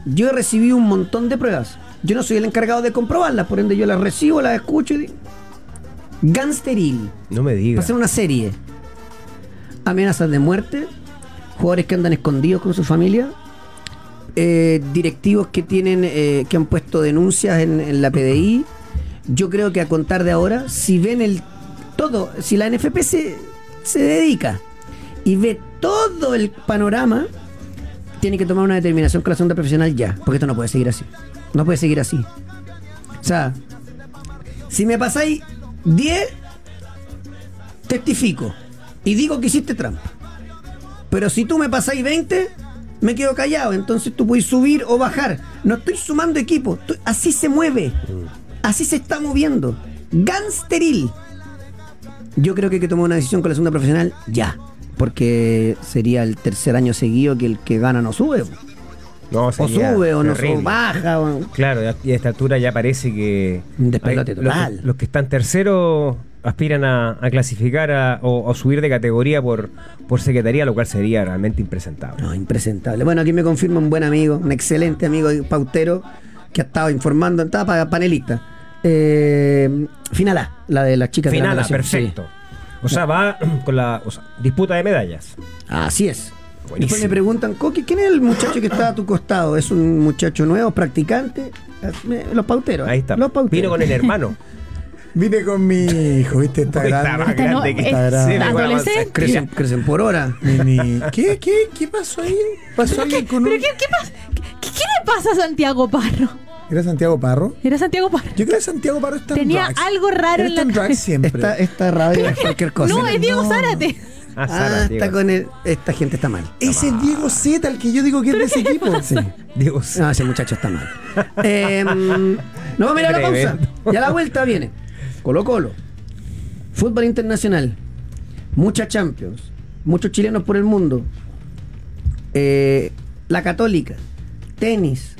Yo he recibido un montón de pruebas. Yo no soy el encargado de comprobarlas, por ende yo las recibo, las escucho y digo. Gangsteril. No me Va a digas. ser una serie. Amenazas de muerte. Jugadores que andan escondidos con su familia. Eh, directivos que tienen eh, que han puesto denuncias en, la PDI. Yo creo que a contar de ahora, si ven el todo, si la NFP se, se dedica y ve todo el panorama, tiene que tomar una determinación con la segunda profesional ya, porque esto no puede seguir así. No puede seguir así. O sea, si me pasáis 10, testifico y digo que hiciste trampa. Pero si tú me pasáis 20, me quedo callado. Entonces tú puedes subir o bajar. No estoy sumando equipo. estoy- así se mueve. Así se está moviendo. Gangsteril. Yo creo que hay que tomar una decisión con la segunda profesional ya. Porque sería el tercer año seguido que el que gana no sube. No, O sube o no sube, baja. o- Claro, y a esta altura ya parece que. Hay- los, los que están terceros aspiran a, a clasificar a- o, subir de categoría por, por secretaría, lo cual sería realmente impresentable. No, impresentable. Bueno, aquí me confirma un buen amigo, un excelente amigo y pautero que ha estado informando, estaba pa- panelista. Eh, final A, la de las chicas de la Final, natación, perfecto. O sea, va con la o sea, disputa de medallas. sí. Así es. Buenísimo. Después me preguntan, ¿quién es el muchacho que está a tu costado? ¿Es un muchacho nuevo, practicante? Eh, Los pauteros. Ahí está. Los pauteros. Vino con el hermano. Vine con mi hijo, ¿viste? Está Está grande. más Este no, grande que es Está grande. adolescente. Crecen, crecen por hora. ¿Qué, qué, ¿Qué pasó ahí? ¿Pasó alguien con ¿Pero un... qué, qué pasa? ¿Qué, qué le pasa a Santiago Parro? ¿Era Santiago Parro? Era Santiago Parro. Yo creo que Santiago Parro está en Tenía drugs. algo raro en está la en drugs cabeza. siempre. Esta, esta radio es cualquier cosa. No, es Diego no. Zárate. Ah, Ah, Sara, está Diego. con el, esta gente está mal. Ese es Diego Z, el que yo digo que es de ese equipo. Sí. Diego, No, ese muchacho está mal. Eh, nos vamos a ir a la pausa. Tremendo. Y a la vuelta viene Colo Colo, fútbol internacional, mucha Champions, muchos chilenos por el mundo, eh, la católica, tenis,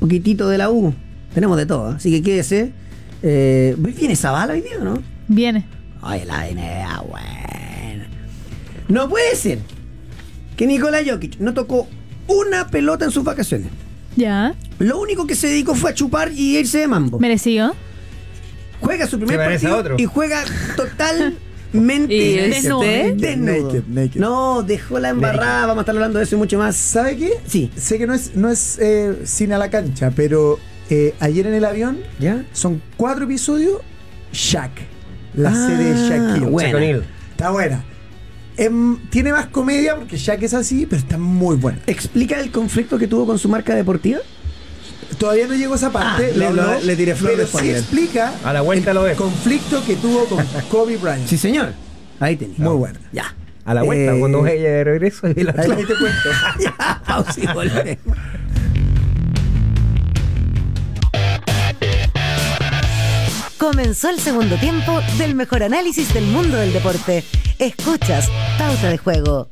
poquitito de la U. Tenemos de todo, ¿eh? así que quédese. Eh, ¿Viene Zabala hoy día o no? Viene. Ay, la NBA, bueno. No puede ser que Nikola Jokic no tocó una pelota en sus vacaciones. Ya. Lo único que se dedicó fue a chupar y irse de mambo. Merecido. Juega su primer partido otro. y juega totalmente ¿Y desnudo. Desnudo. Naked, naked. No, dejó la embarrada. Vamos a estar hablando de eso y mucho más. ¿Sabe qué? Sí. Sé que no es, no es eh, cine a la cancha, pero eh, ayer en el avión ¿Ya? son cuatro episodios. Shaq. La Ah, serie de Shaquille. buena. Está buena. Em, tiene más comedia porque Shaq es así, pero está muy buena. ¿Explica el conflicto que tuvo con su marca deportiva? Todavía no llegó a esa parte. Ah, le- no, lo- le tiré flor Pero sí explica A la vuelta lo el ves. conflicto que tuvo con Kobe Bryant. Sí, señor. Ahí tenía. Muy buena. Ya. A la vuelta, Eh, cuando vaya de regreso. y la- Ahí, ahí te cuento. ya, pausa y volvemos. Comenzó el segundo tiempo del mejor análisis del mundo del deporte. Escuchas Pauta de Juego.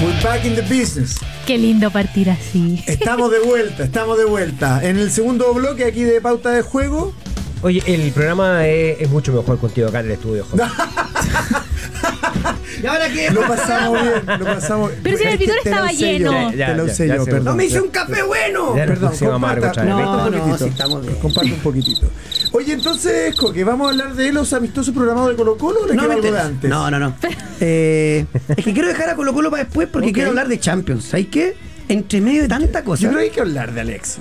We're back in the business. Qué lindo partir así. Estamos de vuelta, estamos de vuelta. En el segundo bloque aquí de pauta de juego. Oye, el programa es, es mucho mejor contigo acá en el estudio, Jorge. ¿Y ahora qué? Lo pasamos bien, lo pasamos Pero si el Es que auditorio te lo estaba lleno. yo, Ya, te lo ya, sé ya yo, se- perdón. ¡No me hice un café bueno! Ya. Perdón, Se comparta, No, estamos bien. Un poquitito. Oye, entonces, que vamos a hablar de los amistosos programados de Colo Colo o le No, queda me algo de antes? no, no, no. Eh, es que quiero dejar a Colo Colo para después porque quiero hablar de Champions. ¿Sabes qué? Entre medio de tanta cosa. Yo creo que hay que hablar de Alexis.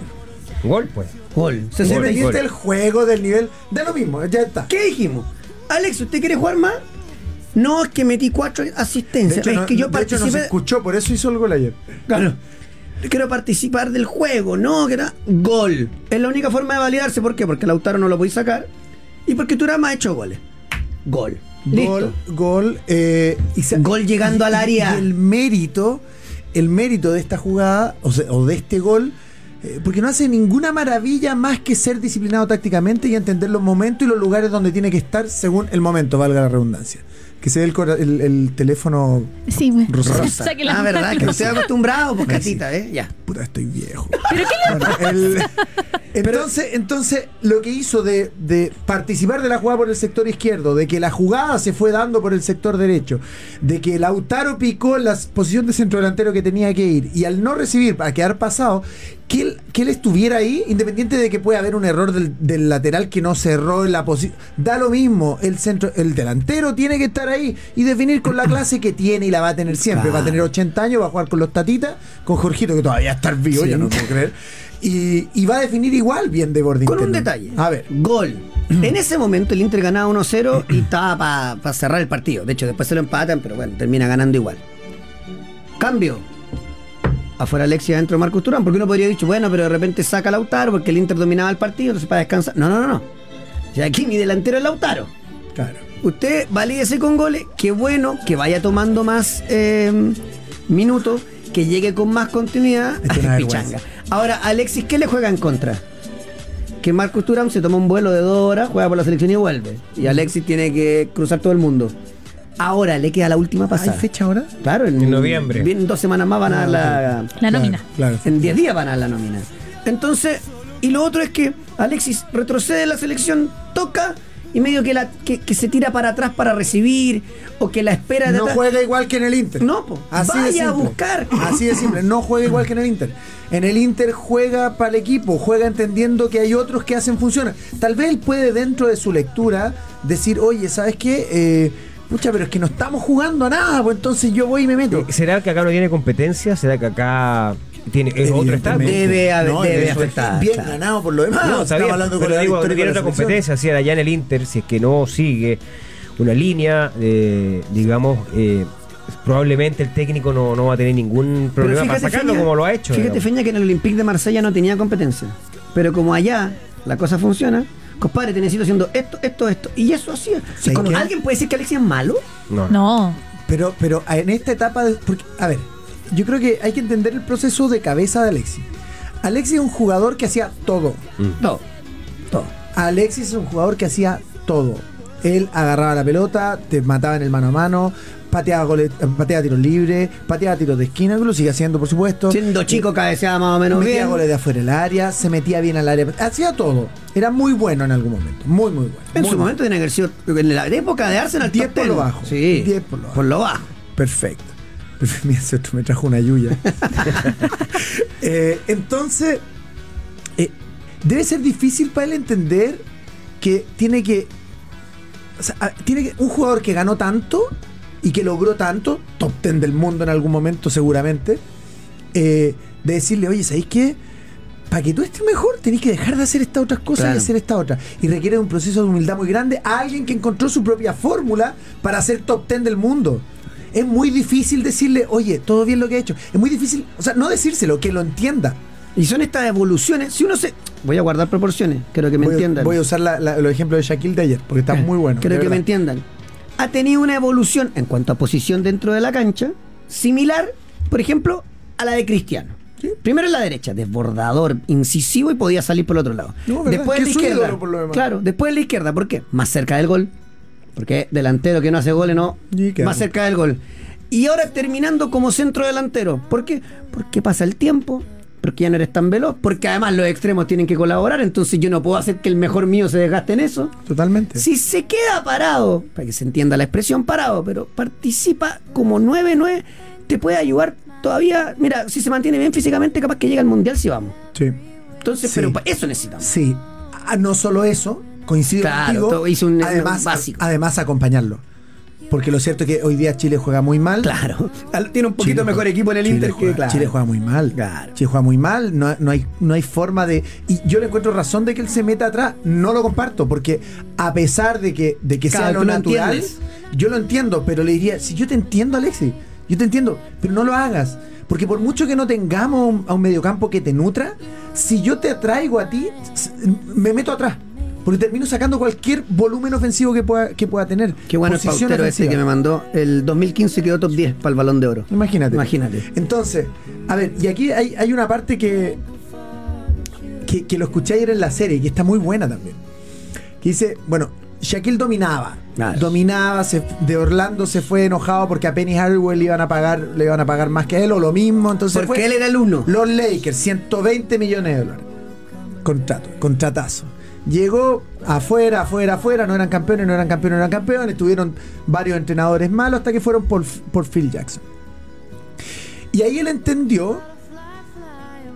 Gol, pues. Gol. Independiente 67. del juego, del nivel, da lo mismo, ya está. ¿Qué dijimos? Alex, ¿usted quiere jugar más? No, es que metí cuatro asistencias. hecho, es no, que yo de hecho, no se participé. escuchó, por eso hizo el gol ayer. Claro. Quiero participar del juego, no, que era gol. Es la única forma de validarse. ¿Por qué? Porque Lautaro no lo podéis sacar y porque Turama ha hecho goles. Gol. Listo. Gol, gol. eh, y se- Gol llegando al área. Y el mérito, el mérito de esta jugada, o, sea, o de este gol, eh, porque no hace ninguna maravilla más que ser disciplinado tácticamente y entender los momentos y los lugares donde tiene que estar según el momento, valga la redundancia. Que se ve el, cora- el- el teléfono Sí, me- Rosa. Ah, verdad, que no estoy acostumbrado, pues catita, ¿eh? Ya. Puta, estoy viejo. ¿Pero qué le Bueno, el- entonces, entonces, lo que hizo de, de participar de la jugada por el sector izquierdo, de que la jugada se fue dando por el sector derecho, de que Lautaro picó en la posición de centro delantero que tenía que ir, y al no recibir, para quedar pasado, que él, que él estuviera ahí, independiente de que pueda haber un error del, del lateral que no cerró en la posición. Da lo mismo, el centro, el delantero tiene que estar ahí y definir con la clase que tiene y la va a tener siempre. Va a tener 80 años, va a jugar con los tatitas, con Jorgito, que todavía está vivo, Sí. yo no puedo creer. Y, y va a definir igual bien de borde Con un detalle. A ver. Gol. En ese momento el Inter ganaba 1-0 y estaba para cerrar el partido. De hecho, después se lo empatan, pero bueno, termina ganando igual. Cambio. Afuera Alexia, adentro Marcos Turán. Porque uno podría haber dicho, bueno, pero de repente saca a Lautaro porque el Inter dominaba el partido, entonces para descansar. No, no, no, no. Sea, aquí mi delantero es Lautaro. Claro. Usted valídese con goles. Qué bueno que vaya tomando más eh, minutos, que llegue con más continuidad. Es una Pichanga. Ahora, Alexis, ¿qué le juega en contra? Que Marcus Thuram se toma un vuelo de dos horas, juega por la selección y vuelve. Y Alexis tiene que cruzar todo el mundo. Ahora le queda la última ¿Hay pasada. fecha ahora? Claro, en, En noviembre. bien, dos semanas más van a dar la, La nómina. Claro. en 10 días van a la nómina. Entonces, y lo otro es que Alexis retrocede en la selección, toca y medio que, la, que, que se tira para atrás para recibir o que la espera de No atrás. juega igual que en el Inter. No, po. Así de Vaya a buscar. Así de simple. No juega igual que en el Inter. En el Inter juega para el equipo, juega entendiendo que hay otros que hacen funciones. Tal vez él puede, dentro de su lectura, decir, oye, ¿sabes qué? Eh, pucha, pero es que no estamos jugando a nada, pues entonces yo voy y me meto. ¿Será que acá no tiene competencia? ¿Será que acá tiene es otro estatus? Debe haber- debe afectar, Bien claro. ganado por lo demás. No, está bien, Estamos hablando pero con el digo, tiene otra competencia, si era allá en el Inter, si es que no sigue una línea, eh, digamos, eh, probablemente el técnico no, no va a tener ningún problema para fíjate, sacarlo Feña, como lo ha hecho. Fíjate, digamos. Feña, que en el Olympique de Marsella no tenía competencia. Pero como allá la cosa funciona, compadre, te necesito haciendo esto, esto, esto. Y eso hacía. ¿Alguien puede decir que Alexis es malo? No. No. Pero, pero en esta etapa, de- porque, a ver, yo creo que hay que entender el proceso de cabeza de Alexis. Alexis es un jugador que hacía todo. Todo. Todo. Alexis es un jugador que hacía todo. Él agarraba la pelota, te mataba en el mano a mano, pateaba, goles, pateaba tiros libres, pateaba tiros de esquina, que lo sigue haciendo, por supuesto. Siendo chico cabeceaba más o menos metía bien. goles de afuera del área, se metía bien al área, hacía todo. Era muy bueno en algún momento, muy, muy bueno. En Muy su bueno. momento tiene que haber sido en la época de Arsenal 10 top por 10. lo bajo. Sí. 10 por lo bajo. Por lo bajo. Perfecto. Me trajo una yuya. Eh, entonces, eh, debe ser difícil para él entender que tiene que. O sea, ah, tiene que. Un jugador que ganó tanto y que logró tanto, top 10 del mundo en algún momento, seguramente, eh, de decirle, oye, ¿sabéis qué? Para que tú estés mejor, tenés que dejar de hacer estas otras cosas Claro. y hacer esta otra. Y requiere un proceso de humildad muy grande a alguien que encontró su propia fórmula para ser top 10 del mundo. Es muy difícil decirle, oye, todo bien lo que ha hecho. Es muy difícil, o sea, no decírselo, que lo entienda. Y son estas evoluciones. Si uno se. Voy a guardar proporciones, quiero que me voy, entiendan. voy a usar la- la- los ejemplos de Shaquille de ayer, porque está muy bueno. De que me entiendan. Ha tenido una evolución en cuanto a posición dentro de la cancha, similar, por ejemplo, a la de Cristiano. Primero en la derecha, desbordador, incisivo y podía salir por el otro lado. No, después en la izquierda. ídolo, por lo demás. Claro, después en la izquierda, ¿por qué? Más cerca del gol. Porque delantero que no hace goles, no. Más cerca del gol. Y ahora terminando como centro delantero. ¿Por qué? Porque pasa el tiempo. Porque ya no eres tan veloz. Porque además los extremos tienen que colaborar. Entonces yo no puedo hacer que el mejor mío se desgaste en eso. Totalmente. Si se queda parado, para que se entienda la expresión parado, pero participa como 9-9, te puede ayudar todavía. Mira, si se mantiene bien físicamente, capaz que llega al mundial si vamos. Sí. Entonces, Sí. pero eso necesitamos. Sí. Ah, no solo eso, coincido Claro, contigo. todo hizo un- además, un básico. además acompañarlo. Porque lo cierto es que hoy día Chile juega muy mal. Claro. Tiene un poquito Chile mejor juega- equipo en el Chile Inter juega- que, claro. Chile juega muy mal. Claro. Chile juega muy mal. No, no hay, no hay forma de. Y yo le encuentro razón de que él se meta atrás. No lo comparto. Porque a pesar de que, de que sea Claro, lo tú lo natural, yo lo entiendo. Pero le diría: Si yo te entiendo, Alexis, yo te entiendo. Pero no lo hagas. Porque por mucho que no tengamos un- a un mediocampo que te nutra, si yo te atraigo a ti, me meto atrás. Porque termino sacando cualquier volumen ofensivo que pueda, que pueda tener. Qué bueno el Posición pautero ese que me mandó. El 2015 quedó top 10 para el Balón de Oro. Imagínate. Imagínate. Entonces, a ver, y aquí hay, hay una parte que, que, que lo escuché ayer en la serie, que está muy buena también. Que dice, bueno, Shaquille dominaba. Dominaba, se- de Orlando se fue enojado porque a Penny Hardwell le iban a pagar, le iban a pagar más que a él, o lo mismo. Entonces Porque fue- él era el uno. Los Lakers, 120 millones de dólares. Contrato, contratazo. Llegó afuera, afuera, afuera, no eran campeones, no eran campeones, no eran campeones. Tuvieron varios entrenadores malos hasta que fueron por, por Phil Jackson. Y ahí él entendió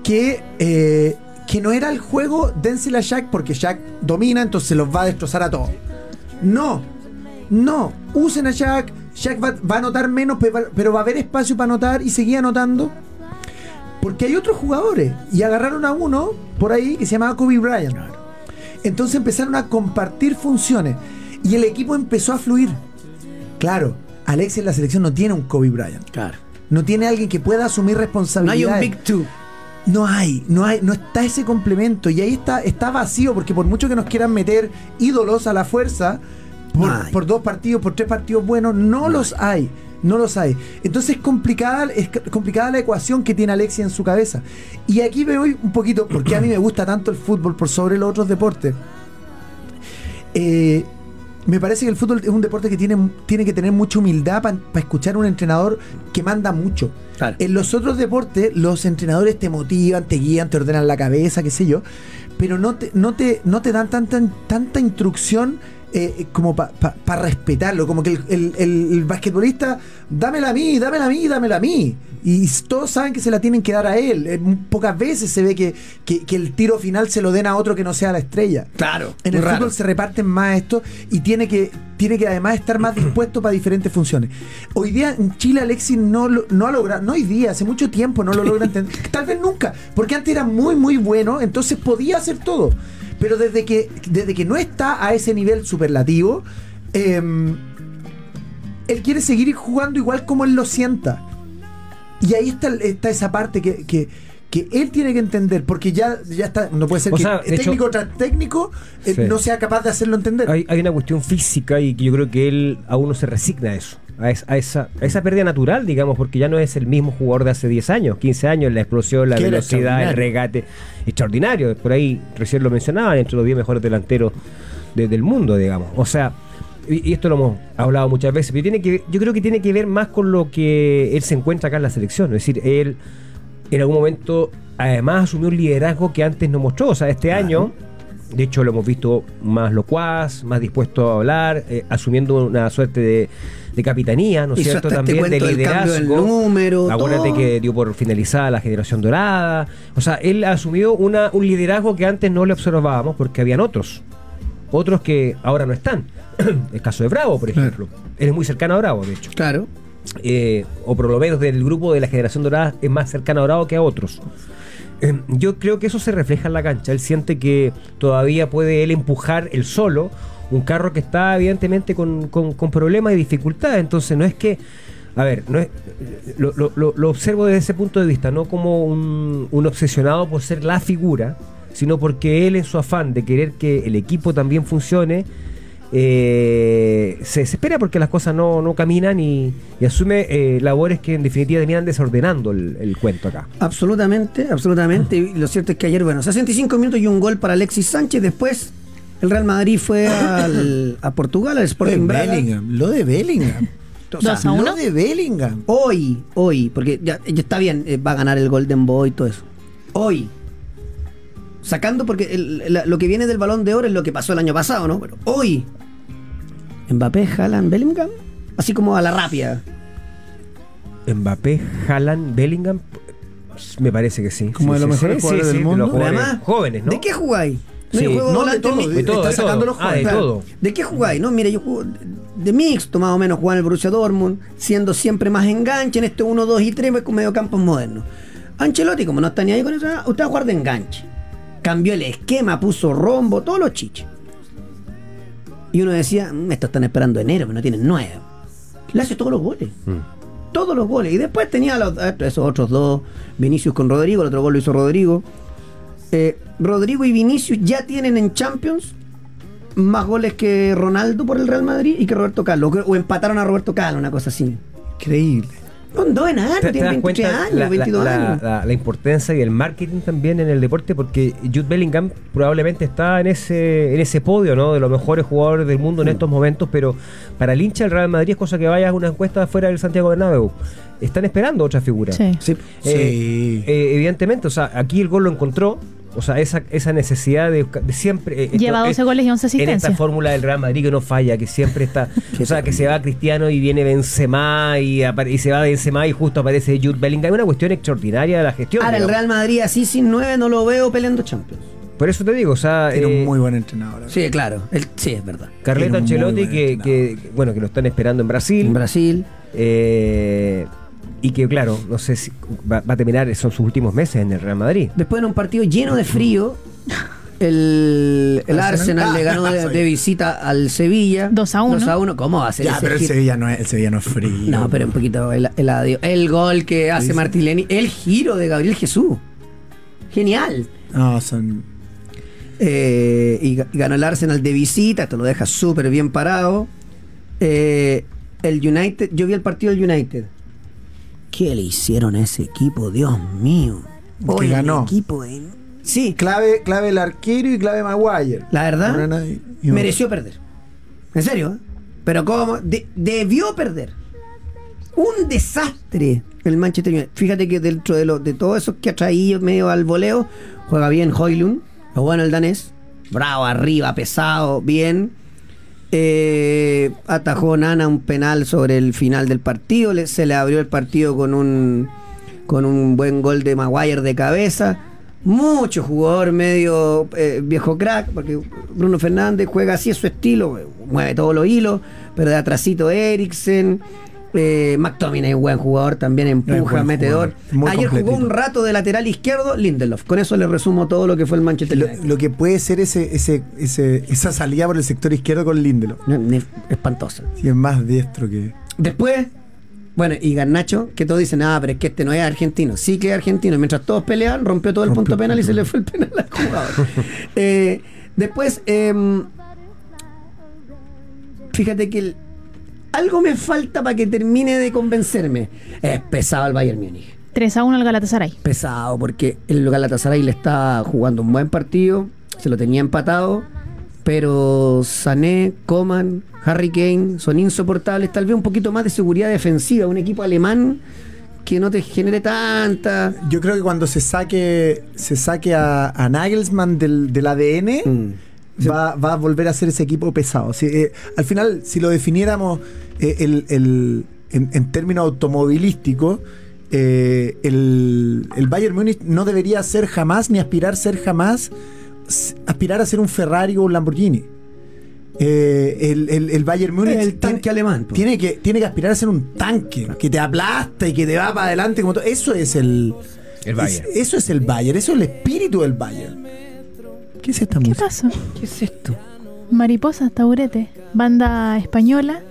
que, eh, que no era el juego dénsela a Shaq porque Shaq domina, entonces los va a destrozar a todos. No, no, usen a Shaq. Shaq va, va a anotar menos, pero va a haber espacio para anotar y seguía anotando. Porque hay otros jugadores. Y agarraron a uno por ahí que se llamaba Kobe Bryant. Entonces empezaron a compartir funciones. Y el equipo empezó a fluir. Claro, Alex en la selección no tiene un Kobe Bryant. Claro. No tiene alguien que pueda asumir No hay un Big Two. No hay, no hay, no está ese complemento. Y ahí está, está vacío, porque por mucho que nos quieran meter ídolos a la fuerza, por dos partidos, por tres partidos buenos, no, los hay. No los hay. Entonces es complicada, es complicada la ecuación que tiene Alexia en su cabeza. Y aquí me voy un poquito, porque a mí me gusta tanto el fútbol por sobre los otros deportes. Eh, me parece que el fútbol es un deporte que tiene, tiene que tener mucha humildad para escuchar a un entrenador que manda mucho. Claro. En los otros deportes, los entrenadores te motivan, te guían, te ordenan la cabeza, qué sé yo, pero no te, no te, no te dan tanta, tanta instrucción eh, como para respetarlo. Como que el, el- el- basquetbolista, dámela a mí, dámela a mí, dámela a mí. Y todos saben que se la tienen que dar a él. Eh, pocas veces se ve que, que- que el tiro final se lo den a otro que no sea la estrella. Claro. En el raro. fútbol se reparten más esto y tiene que, tiene que además estar más dispuesto para diferentes funciones. Hoy día en Chile Alexis no, no ha logrado, no hoy día, hace mucho tiempo no lo logra entender. Tal vez nunca, porque antes era muy, muy bueno, entonces podía hacer todo. Pero desde que, desde que no está a ese nivel superlativo, em, él quiere seguir jugando igual como él lo sienta. Y ahí está, está esa parte que, que, que él tiene que entender, porque ya, ya está, no puede ser O que sea, técnico hecho- tras técnico eh, Sí. no sea capaz de hacerlo entender. Hay, hay una cuestión física y que yo creo que él aún no se resigna a eso, a, es- a esa, a esa pérdida natural, digamos, porque ya no es el mismo jugador de hace 10 años, 15 años, la explosión, la velocidad, el regate, extraordinario. Por ahí recién lo mencionaban, entre los 10 mejores delanteros de- del mundo, digamos. O sea, y, y esto lo hemos hablado muchas veces, pero tiene que, yo creo que tiene que ver más con lo que él se encuentra acá en la selección. Es decir, él en algún momento además asumió un liderazgo que antes no mostró. O sea, este año, de hecho, lo hemos visto más locuaz, más dispuesto a hablar, eh, asumiendo una suerte de, de capitanía, ¿no es cierto? este También de liderazgo. número, Acuérdate todo. que dio por finalizada la generación dorada. O sea, él asumió una, un liderazgo que antes no le observábamos porque habían otros. Otros que ahora no están. El caso de Bravo, por Claro. ejemplo. Él es muy cercano a Bravo, de hecho Claro. eh, o por lo menos del grupo de la generación dorada, es más cercano a Bravo que a otros. Eh, yo creo que eso se refleja en la cancha. Él siente que todavía puede él empujar el solo un carro que está evidentemente con, con- con problemas y dificultades. Entonces no es que, a ver, no es, lo, lo- observo desde ese punto de vista, no como un, un obsesionado por ser la figura, sino porque él en su afán de querer que el equipo también funcione, eh, se desespera porque las cosas no, no caminan y, y asume eh, labores que en definitiva terminan desordenando el, el cuento acá. Absolutamente, absolutamente. Y lo cierto es que ayer, bueno, 65 minutos y un gol para Alexis Sánchez. Después, el Real Madrid fue al- a Portugal, al Lo de Sporting Braga. Bellingham, lo de Bellingham. O sea, Dos a uno. Lo de Bellingham. Hoy, hoy, porque ya, ya está bien, eh, va a ganar el Golden Boy y todo eso. Hoy. Sacando, porque el- la- lo que viene del balón de oro es lo que pasó el año pasado, ¿no? Pero hoy. Mbappé, Haaland, Bellingham. Así como a la rápida. Mbappé, Haaland, Bellingham, me parece que sí. Como Sí, de los sí, mejores sí, jugadores sí, del de mundo. los Además, jóvenes, ¿no? ¿De qué jugáis? No, yo juego No, de todo, de todo, está de todo. sacando los Ah, de todo. ¿De qué jugáis? No, mira, yo juego de mixto, más o menos, jugar en el Borussia Dortmund, siendo siempre más enganche en este 1, 2 y 3 pues, con mediocampos modernos. Ancelotti, como no está ni ahí con eso, ah, usted va a jugar de enganche. Cambió el esquema, puso rombo, todos los chiches. Y uno decía, "Mm, estos están esperando enero, pero no tienen nueve. Le hace todos los goles. Todos los goles. Y después tenía los- a esos otros dos, Vinicius con Rodrigo, el otro gol lo hizo Rodrigo. Eh, Rodrigo y Vinicius ya tienen en Champions más goles que Ronaldo por el Real Madrid y que Roberto Carlos. O empataron a Roberto Carlos, una cosa así. Increíble. Con dos enanos, ¿Te, te tienen das 23 cuenta años, la, la- 22 la- años. la- la importancia y el marketing también en el deporte? Porque Jude Bellingham probablemente está en ese en ese podio ¿no? de los mejores jugadores del mundo en Mm. estos momentos, pero para el hincha del Real Madrid es cosa que vaya a una encuesta fuera del Santiago Bernabéu. Están esperando otra figura. Sí. Sí. Eh, Sí. eh, evidentemente, o sea, aquí el gol lo encontró. O sea, esa, esa necesidad de, siempre. eh, esto Lleva 12 es- goles y 11 En esta asistencias. fórmula del Real Madrid que no falla, que siempre está. o sea, que se va Cristiano y viene Benzema y, apare- y se va Benzema y justo aparece Jude Bellingham. Es una cuestión extraordinaria de la gestión. Ahora el. Real Madrid así sin 9 no lo veo peleando Champions. Por eso te digo, o sea. Tiene eh, un muy buen entrenador. Sí, claro. El- sí, es verdad. Carleto Ancelotti, que, que- bueno, que lo están esperando en Brasil. En Brasil. eh, y que, claro, no sé si va, va a terminar, son sus últimos meses en el Real Madrid. Después en un partido lleno de frío, el, el Arsenal. Arsenal le ganó de, de visita al Sevilla. 2 a 1. 2 a 1. ¿Cómo va a ser Ya, ese pero el? Sevilla no es, el Sevilla no es frío. No, pero un poquito el, el, adiós. el gol que hace. Martileni, el giro de Gabriel Jesús. Genial. No, son. Eh, y, y ganó el Arsenal de visita, esto lo deja súper bien parado. Eh, el United, yo vi el partido del United. ¿Qué le hicieron a ese equipo? Dios mío. Que Oye, el ganó. equipo de- Sí, Clave, clave el arquero y clave Maguire. la verdad, No y mereció perder. En serio, ¿eh? Pero ¿cómo? De- debió perder. Un desastre el Manchester United. Fíjate que dentro de, lo, de todos esos que ha traído medio al voleo, juega bien Hoylund, lo bueno el danés. Bravo, arriba, pesado, bien. Eh, atajó Nana un penal sobre el final del partido. se le abrió el partido con un, con un buen gol de Maguire de cabeza. Mucho jugador medio eh, viejo crack, porque Bruno Fernández juega así, es su estilo, mueve todos los hilos, pero de atrasito Eriksen. Eh, McTominay, buen jugador, también empuja, metedor. Ayer jugó un rato de lateral izquierdo, Lindelof. Con eso le resumo todo lo que fue el Manchester Lo, United. lo que puede ser ese, ese, ese, esa salida por el sector izquierdo con Lindelof. Espantoso. Sí, es más diestro que. Después, bueno, y Garnacho, que todos dicen, ah, pero es que este no es argentino. Sí que es argentino. Mientras todos pelean, rompió todo el Rompió punto penal y se le fue el penal al jugador. Eh, después, em, fíjate que el- algo me falta para que termine de convencerme. Es pesado el Bayern Múnich. 3 a 1 al Galatasaray. Pesado, porque el Galatasaray le está jugando un buen partido, se lo tenía empatado, pero Sané, Coman, Harry Kane son insoportables. Tal vez un poquito más de seguridad defensiva, un equipo alemán que no te genere tanta. Yo creo que cuando se saque se saque a, a Nagelsmann del, del ADN, Mm. Va, va a volver a ser ese equipo pesado. Si, eh, al final, si lo definiéramos eh, el- el- en, en términos automovilísticos, eh, el, el Bayern Múnich no debería ser jamás, ni aspirar a ser jamás, aspirar a ser un Ferrari o un Lamborghini. Eh, el, el- el Bayern Múnich El tanque tiene- alemán, po. Tiene que, tiene que aspirar a ser un tanque que te aplasta y que te va para adelante. Como todo. Eso es el, El Bayern. es- eso es el Bayern, eso es el espíritu del Bayern. ¿Qué es esta ¿Qué música? pasó? ¿Qué es esto? Mariposas, Taburete, banda española.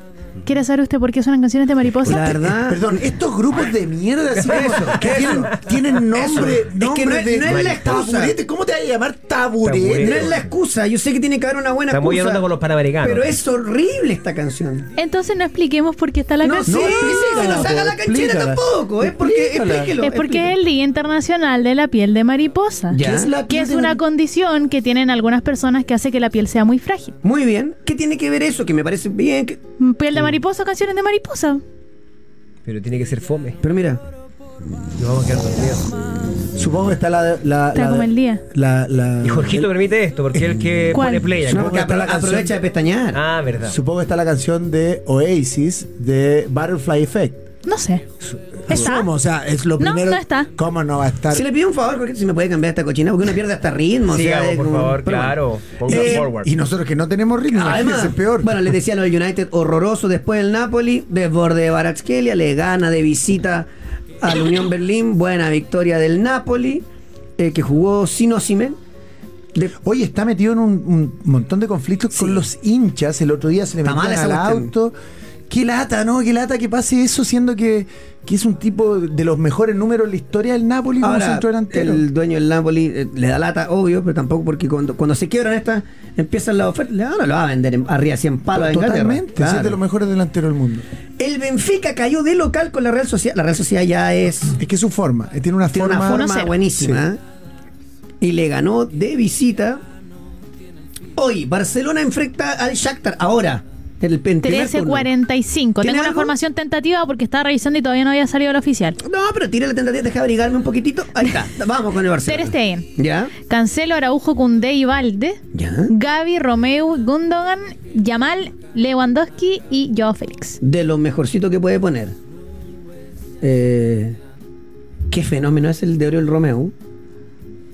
¿Quiere saber usted por qué suenan canciones de mariposas? La verdad. Eh, perdón, estos grupos de mierda así Eso, que eso. tienen, tienen nombre, Eso. Es que nombre no es- de no es la excusa. taburete. ¿Cómo te vas a llamar taburete? Taburete. No es la excusa, yo sé que tiene que haber una buena Está muy excusa. hablando con los panamericanos. Pero es horrible esta canción. Entonces no expliquemos por qué está la No, canción. sí, explícala, que no se haga la canchera tampoco. Es porque. Explíquelo. Es porque es el Día Internacional de la Piel de Mariposa. Ya. ¿Qué es la Que es de una condición que tienen algunas personas que hace que la piel sea muy frágil. Muy bien. ¿Qué tiene que ver eso? Que me parece bien. que- Piel de mariposa, canciones de mariposa. Pero tiene que ser fome. Pero mira. Nos vamos a quedar dormidos. Supongo que está la. la, Está la- como el día. La, la- Y Jorgito permite esto, porque es el que ¿Cuál? pone play. está la canción aprovecha de pestañear. Ah, verdad. Supongo que está la canción de Oasis de Butterfly Effect. No sé. ¿Está? Asumo, o sea, es lo primero. no está. ¿Cómo no va a estar? Si le pido un favor, porque si me puede cambiar esta cochina, porque uno pierde hasta ritmo. o sea, Sigamos, es por como- favor, claro. Ponga Eh, forward. Y nosotros que no tenemos ritmo, Además, imagínense, es peor. Bueno, les decía lo del United horroroso después del Napoli, desborde de Baratskelia, le gana de visita al Unión Berlín, buena victoria del Napoli, eh, que jugó sin Osimhen. De- Oye, está metido en un, un montón de conflictos con los hinchas. El otro día se le mal al esa cuestión. Qué lata, ¿no? Qué lata que pase eso, siendo que, que es un tipo de los mejores números en la historia del Napoli como Ahora, centro delantero. el dueño del Napoli eh, le da lata, obvio, pero tampoco porque cuando, cuando se quiebran estas, empiezan las ofertas, le- ahora lo va a vender en- arriba 100 palos. Totalmente, sí, es Claro. de los mejores delanteros del mundo. El Benfica cayó de local con la Real Sociedad. La Real Sociedad ya es Es que es su forma, eh, tiene una Tiene forma. una forma 1-0. buenísima. ¿eh? Y le ganó de visita. Hoy, Barcelona enfrenta al Shakhtar. Ahora, el turno. 13.45. ¿Tiene Tengo una algo? formación tentativa porque estaba revisando y todavía no había salido el oficial. No, pero tira la tentativa, deja abrigarme un poquitito. Ahí está, vamos con el Barcelona. Ter Stegen. ¿Ya? Cancelo, Araujo, Cundé y Valde. ¿Ya? Gaby, Romeo, Gundogan, Yamal, Lewandowski y Joao Félix. De lo mejorcito que puede poner. Eh, ¿Qué fenómeno es el de Oriol Romeo?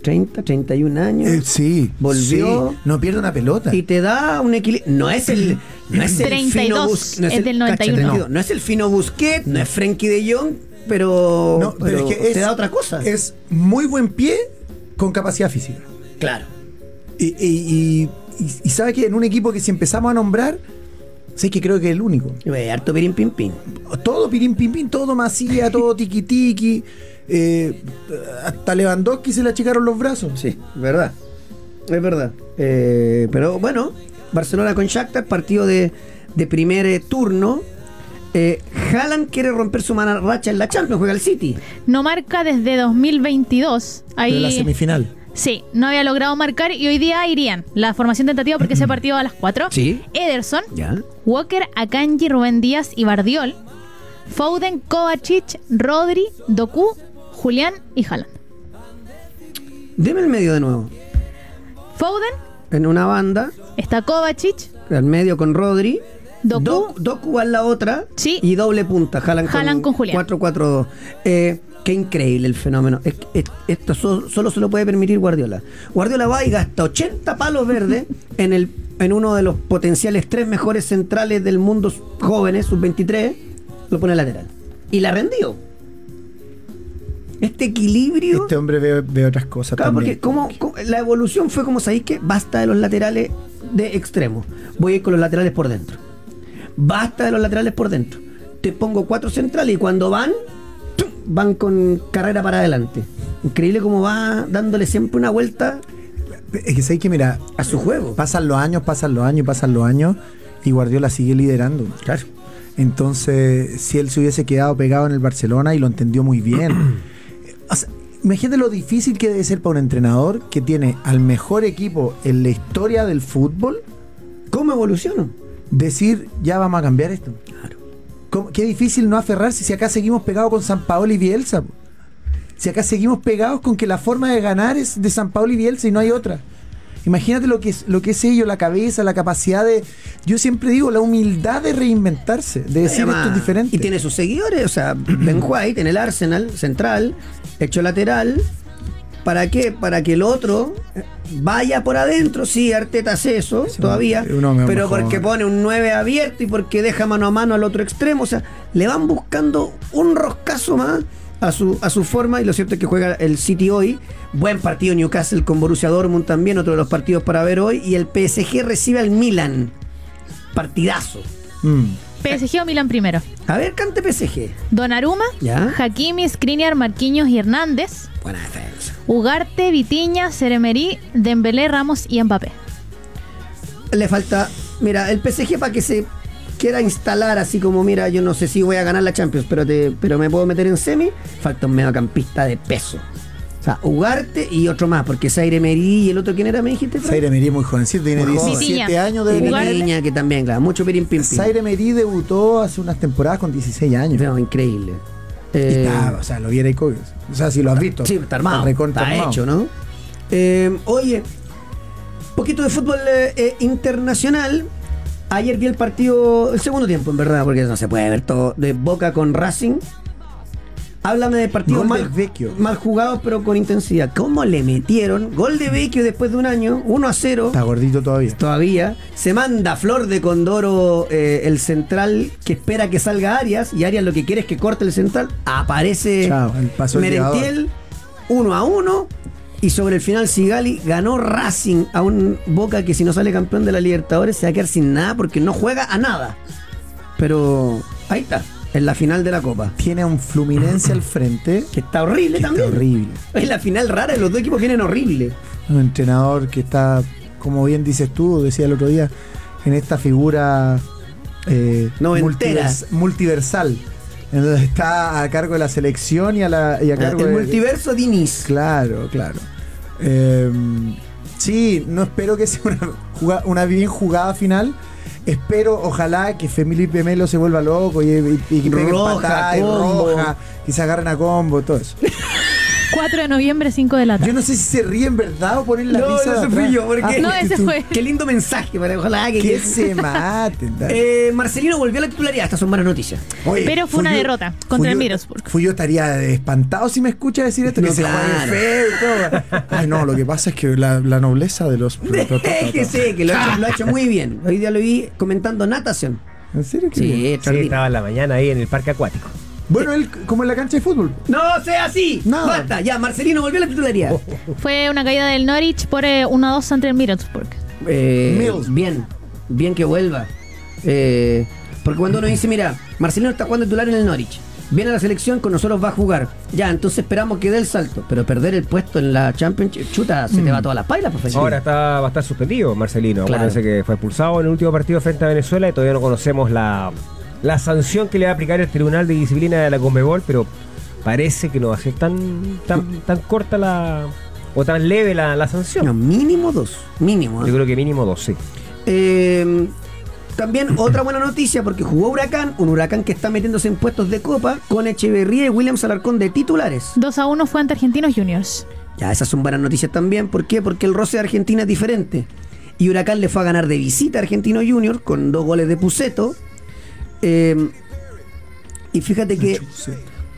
30, 31 años. Eh, sí, Volvió. sí, no pierde una pelota. y te da un equilibrio. No es el. No es el 32, fino Bus- no es el- del cacha, 91. 32. No es el fino Busquet, no es Frenkie de Jong, pero, No, pero, es que es, te da otra cosa. Es muy buen pie con capacidad física. claro. Y, y, y, y- y sabe que en un equipo que si empezamos a nombrar, sé que creo que es el único. Eh, Harto pirín pim pim. Todo pirín pim pim, todo masía, todo tiki tiki. eh, hasta Lewandowski se le achicaron los brazos. Sí, verdad. Es verdad. Eh, pero bueno, Barcelona con Shakhtar, partido de, de primer eh, turno. Eh, Haaland quiere romper su mala racha en la Champions, juega el City. No marca desde 2022. Ahí, De la semifinal. Sí, no había logrado marcar y hoy día irían. La formación tentativa porque ese partido a las 4. Sí. Ederson, Ya. Walker, Akanji, Rubén Díaz y Bardiol. Foden, Kovacic, Rodri, Doku, Julián y Haaland. Deme el medio de nuevo. Foden, En una banda, está Kovacic, al medio con Rodri. Doku. Do- Doku en la otra. Sí. Y doble punta. Haaland con Julián. 4-4-2. Eh, qué increíble el fenómeno. Es- es- esto so- solo se lo puede permitir Guardiola. Guardiola va y gasta 80 palos verdes en, el, en uno de los potenciales tres mejores centrales del mundo jóvenes, sub-23. Lo pone lateral. Y la rendió. Este equilibrio. Este hombre ve, ve otras cosas Claro, también. porque como, como- la evolución fue como sabéis que basta de los laterales de extremo. Voy a ir con los laterales por dentro. Basta de los laterales por dentro. Te pongo cuatro centrales y cuando van, ¡tum! van con carrera para adelante. Increíble cómo va dándole siempre una vuelta Es que sabes que, mira, a su juego. pasan los años, pasan los años, pasan los años y Guardiola sigue liderando. Claro. Entonces, si él se hubiese quedado pegado en el Barcelona y lo entendió muy bien. O sea, imagínate lo difícil que debe ser para un entrenador que tiene al mejor equipo en la historia del fútbol ¿Cómo evolucionó? decir, ya vamos a cambiar esto. Claro. ¿Cómo- Qué difícil no aferrarse si acá seguimos pegados con San Paolo y Bielsa. Si acá seguimos pegados con que la forma de ganar es de San Paolo y Bielsa y no hay otra. Imagínate lo que es, lo que es ello, la cabeza, la capacidad de. Yo siempre digo, la humildad de reinventarse, de decir Además, esto es diferente. Y tiene sus seguidores, o sea, Ben White en el Arsenal central, hecho lateral. ¿Para qué? Para que el otro vaya por adentro. Sí, Arteta hace eso Sí, todavía. Pero porque pone un 9 abierto y porque deja mano a mano al otro extremo. O sea, le van buscando un roscazo más a su, a su forma. Y lo cierto es que juega el City hoy. Buen partido Newcastle con Borussia Dortmund también, otro de los partidos para ver hoy. Y el PSG recibe al Milan. Partidazo. Mm. PSG o Milan primero. A ver, cante PSG. Donnarumma, Ya. Hakimi, Skriniar, Marquinhos y Hernández. Buena defensa. Ugarte, Vitiña, Ceremerí, Dembélé, Ramos y Mbappé. Le falta, mira, el PSG para que se quiera instalar así como, mira, yo no sé si voy a ganar la Champions, pero te, pero me puedo meter en semi, falta un mediocampista de peso. O sea, Ugarte y otro más, porque Zaire Emery y el otro, ¿quién era? Me dijiste. Zaire Emery muy jovencito, tiene Muy joven. 17 Vitinha. años de. Niña, que también, claro, mucho pirin pim pim. Zaire Emery debutó hace unas temporadas con 16 años. No, increíble. Y Eh, está, o sea, lo viera y O sea, si lo has visto. Sí, está armado. Está armado. hecho, ¿no? Eh, oye, poquito de fútbol eh, eh, internacional. Ayer vi el partido, el segundo tiempo, en verdad, porque no se puede ver todo, de Boca con Racing. Háblame de partidos Gol mal, Vecchio. mal jugados, pero con intensidad. ¿Cómo le metieron? Gol de Vecchio después de un año, 1 a 0. Está gordito todavía. Todavía se manda Flor de Condoro eh, el central que espera que salga Arias y Arias lo que quiere es que corte el central. Aparece Chao, el paso del Merentiel 1 a 1 y sobre el final Sigali ganó Racing a un Boca que si no sale campeón de la Libertadores se va a quedar sin nada porque no juega a nada. Pero ahí está, en la final de la Copa. Tiene un Fluminense al frente. Que está horrible que está también. horrible. Es la final rara, los dos equipos vienen horrible. Un entrenador que está, como bien dices tú, decía el otro día, en esta figura eh, multivers- multiversal. En donde está a cargo de la selección y a, la, y a cargo el de- multiverso Diniz. Claro, claro. Eh, sí, no espero que sea una, bien jugada final. Espero, ojalá, que Felipe Melo se vuelva loco y, y- y que Roja, patada y roja, y se agarren a combo, todo eso. 4 de noviembre, 5 de la Yo tarde. no sé si se ríe en verdad o ponen la No, risa. de ese fui yo, porque- Ah, No, ese fue. Qué lindo mensaje, para ojalá que, Que se maten. Eh, Marcelino volvió a la titularidad, estas son buenas noticias. Oye, Pero fue una derrota contra el Middlesbrough. Fuyo estaría espantado si me escucha decir esto, No, que se claro. juegue feo y todo. Ay, no, lo que pasa es que la, la nobleza de los... Déjese, que lo ha, hecho, lo ha hecho muy bien. Hoy día lo vi comentando natación. ¿En serio? que Sí, Sí, estaba en la mañana ahí en el parque acuático. Bueno, él como en la cancha de fútbol. No sea así. No. Basta, ya, Marcelino volvió a la titularidad. Fue una caída del Norwich por eh, 1 a 2 ante el Middlesbrough. Eh, Mills. bien, bien que vuelva. Eh, porque cuando uno dice, mira, Marcelino está jugando titular en el Norwich. Viene a la selección, con nosotros va a jugar. Ya, entonces esperamos que dé el salto. Pero perder el puesto en la Championship, chuta, se te va todas las pailas, profesor. Ahora está, va a estar suspendido Marcelino. Claro. Acuérdense que fue expulsado en el último partido frente a Venezuela y todavía no conocemos la, la sanción que le va a aplicar el Tribunal de Disciplina de la Conmebol, pero parece que no va a ser tan, tan, tan corta la o tan leve la, la sanción. No, mínimo dos. Mínimo. ¿eh? Yo creo que mínimo dos, sí. Eh, también otra buena noticia porque jugó Huracán, un Huracán que está metiéndose en puestos de copa con Echeverría y Williams Alarcón de titulares. 2 a 1 fue ante Argentinos Juniors. Ya, esas son buenas noticias también. ¿Por qué? Porque el roce de Argentina es diferente. Y Huracán le fue a ganar de visita a Argentino Junior con dos goles de Puceto. Eh, y fíjate que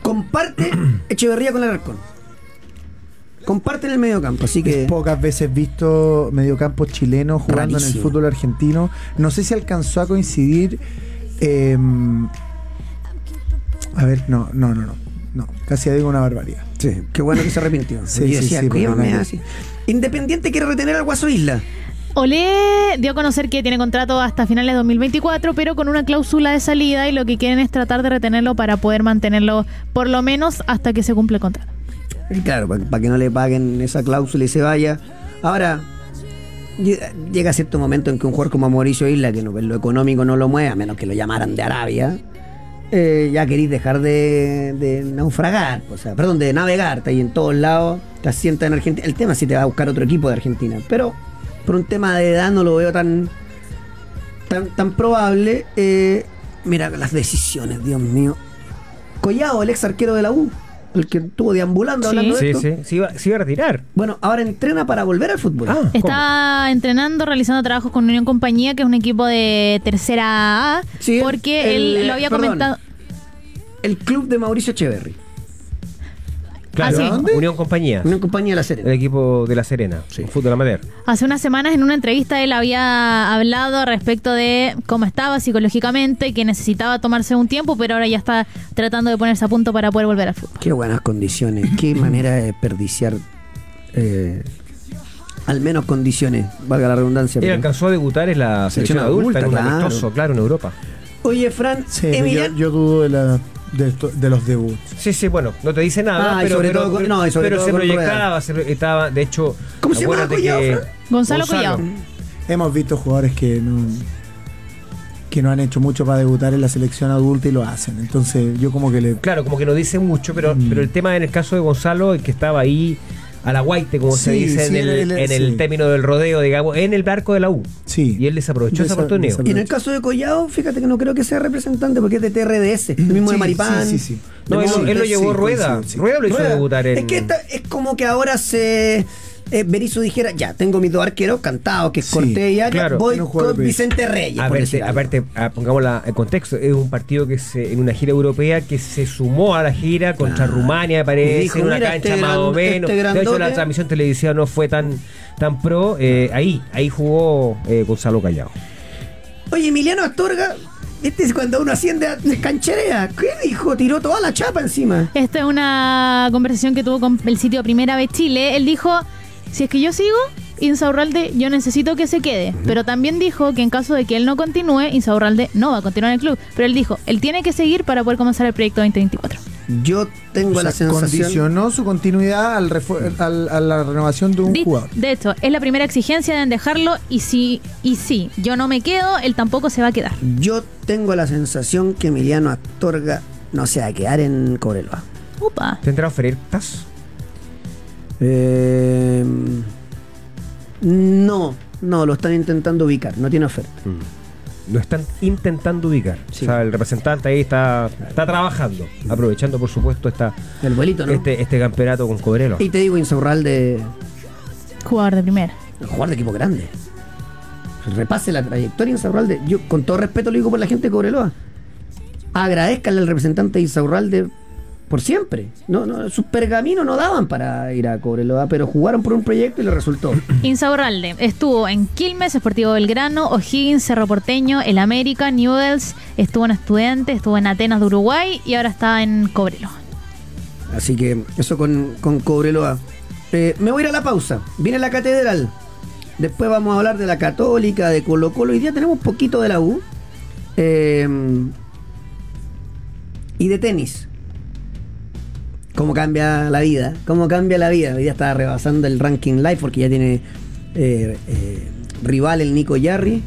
comparte Echeverría con Alarcón. Comparten el medio campo, así que. Pocas veces visto mediocampo chileno jugando en el fútbol argentino. No sé si alcanzó a coincidir. eh, a ver, no, no, no, no. No, casi digo una barbaridad. Sí, qué bueno que se arrepintió. Independiente quiere retener al Guaso Isla. Olé dio a conocer que tiene contrato hasta finales de 2024, pero con una cláusula de salida y lo que quieren es tratar de retenerlo para poder mantenerlo por lo menos hasta que se cumple el contrato. Claro, para que no le paguen esa cláusula y se vaya. Ahora, lle- llega cierto momento en que un jugador como Mauricio Isla, que no, lo económico no lo mueve, a menos que lo llamaran de Arabia, eh, ya queréis dejar de, de naufragar, o sea, perdón, de navegar, está ahí en todos lados, te asientas en Argentina. El tema es si te va a buscar otro equipo de Argentina, pero por un tema de edad no lo veo tan, tan, tan probable. Eh, mira las decisiones, Dios mío. Collado, el ex arquero de la U, el que estuvo deambulando Sí. hablando de Sí, esto. sí. Se iba, se iba a retirar. Bueno, ahora entrena para volver al fútbol. Ah. Está entrenando, realizando trabajos con Unión Compañía, que es un equipo de tercera A, Sí, porque el- él lo había perdón. comentado. El club de Mauricio Echeverry. Claro, Ah, sí. ¿Dónde? Unión Compañía. Una compañía de la El Serena. equipo de La Serena, fútbol amateur. Hace unas semanas en una entrevista él había hablado respecto de cómo estaba psicológicamente, que necesitaba tomarse un tiempo, pero ahora ya está tratando de ponerse a punto para poder volver al fútbol. Qué buenas condiciones. Qué manera de desperdiciar. eh, al menos condiciones, valga la redundancia. Él pero- alcanzó a debutar en la selección Selección adulta, adulta, en un claro. amistoso, claro, en Europa. Oye, Fran, Sí, yo dudo de, la, de, esto- de los debuts. Sí, sí, bueno, no te dice nada, Ah, pero, sobre pero, todo con- pero- no, sobre pero todo se proyectaba, se- estaba, de hecho, ¿Cómo se llama que? Gonzalo Collado. Hemos visto jugadores que no, que no han hecho mucho para debutar en la selección adulta y lo hacen. Entonces yo como que le... Claro, como que no dice mucho, pero, Mm. pero el tema en el caso de Gonzalo es que estaba ahí a la guaite, como se dice sí, en el, en el término del rodeo, digamos, en el barco de la U. Sí. Y él desaprovechó esa oportunidad. Y en el caso de Collado, fíjate que no creo que sea representante porque es de TRDS, el mismo de Maripán. sí, sí, sí. No, él, Sí, él lo llevó sí, Rueda. sí, sí. Rueda lo hizo Rueda. debutar en. Es que esta- es como que ahora se eh, Berizzo dijera, ya, tengo mis dos arqueros cantados, que es Sí, Cortés y Arias, claro. voy con. Vicente Reyes. Aparte, aparte ah, pongámosla en contexto, es un partido que se, en una gira europea que se sumó a la gira contra Claro. Rumania, parece, dijo, en una "Mira, cancha este más o menos. este de hecho, la grandote". transmisión televisiva no fue tan, tan pro. eh, ahí, ahí jugó eh, Gonzalo Callao. Oye, Emiliano Astorga, este es cuando uno asciende a cancherea. ¿Qué dijo? Tiró toda la chapa encima. Esta es una conversación que tuvo con el sitio Primera Vez Chile. Él dijo, si es que yo sigo, Insaurralde, yo necesito que se quede. Pero también dijo que en caso de que él no continúe, Insaurralde no va a continuar en el club. Pero él dijo, él tiene que seguir para poder comenzar el proyecto 2024. Yo tengo O la sensación. condicionó su continuidad al al- a la renovación de un jugador. De hecho, es la primera exigencia, deben dejarlo. Y si, y si yo no me quedo, él tampoco se va a quedar. Yo tengo la sensación que Emiliano Astorga no se va a quedar en Cobreloa. Upa. ¿Tendrá ofertas? Eh, no, no, lo están intentando ubicar, no tiene oferta. Lo están intentando ubicar. Sí. O sea, el representante ahí está, está trabajando, aprovechando, por supuesto, esta, El vuelito, ¿no? este, este campeonato con Cobrelo. Y te digo, Insaurralde, Jugador de primera. jugador de equipo grande. Repase la trayectoria de Insaurralde. Yo, con todo respeto, lo digo por la gente de Cobreloa. Agradezcanle al representante de Insaurralde por siempre. No, no, sus pergaminos no daban para ir a Cobreloa, pero jugaron por un proyecto y le resultó. Insaurralde estuvo en Quilmes, Sportivo Belgrano, O'Higgins, Cerro Porteño, El América, Newells, estuvo en Estudiantes, estuvo en Atenas de Uruguay y ahora está en Cobrelo. Así que eso con, con Cobreloa. Eh, me voy a ir a la pausa. Viene la catedral. Después vamos a hablar de la católica, de Colo Colo. Hoy día tenemos poquito de la U. Eh, y de tenis. Cómo cambia la vida. Cómo cambia la vida. Hoy día está rebasando el ranking live porque ya tiene eh, eh, rival el Nico Yarri.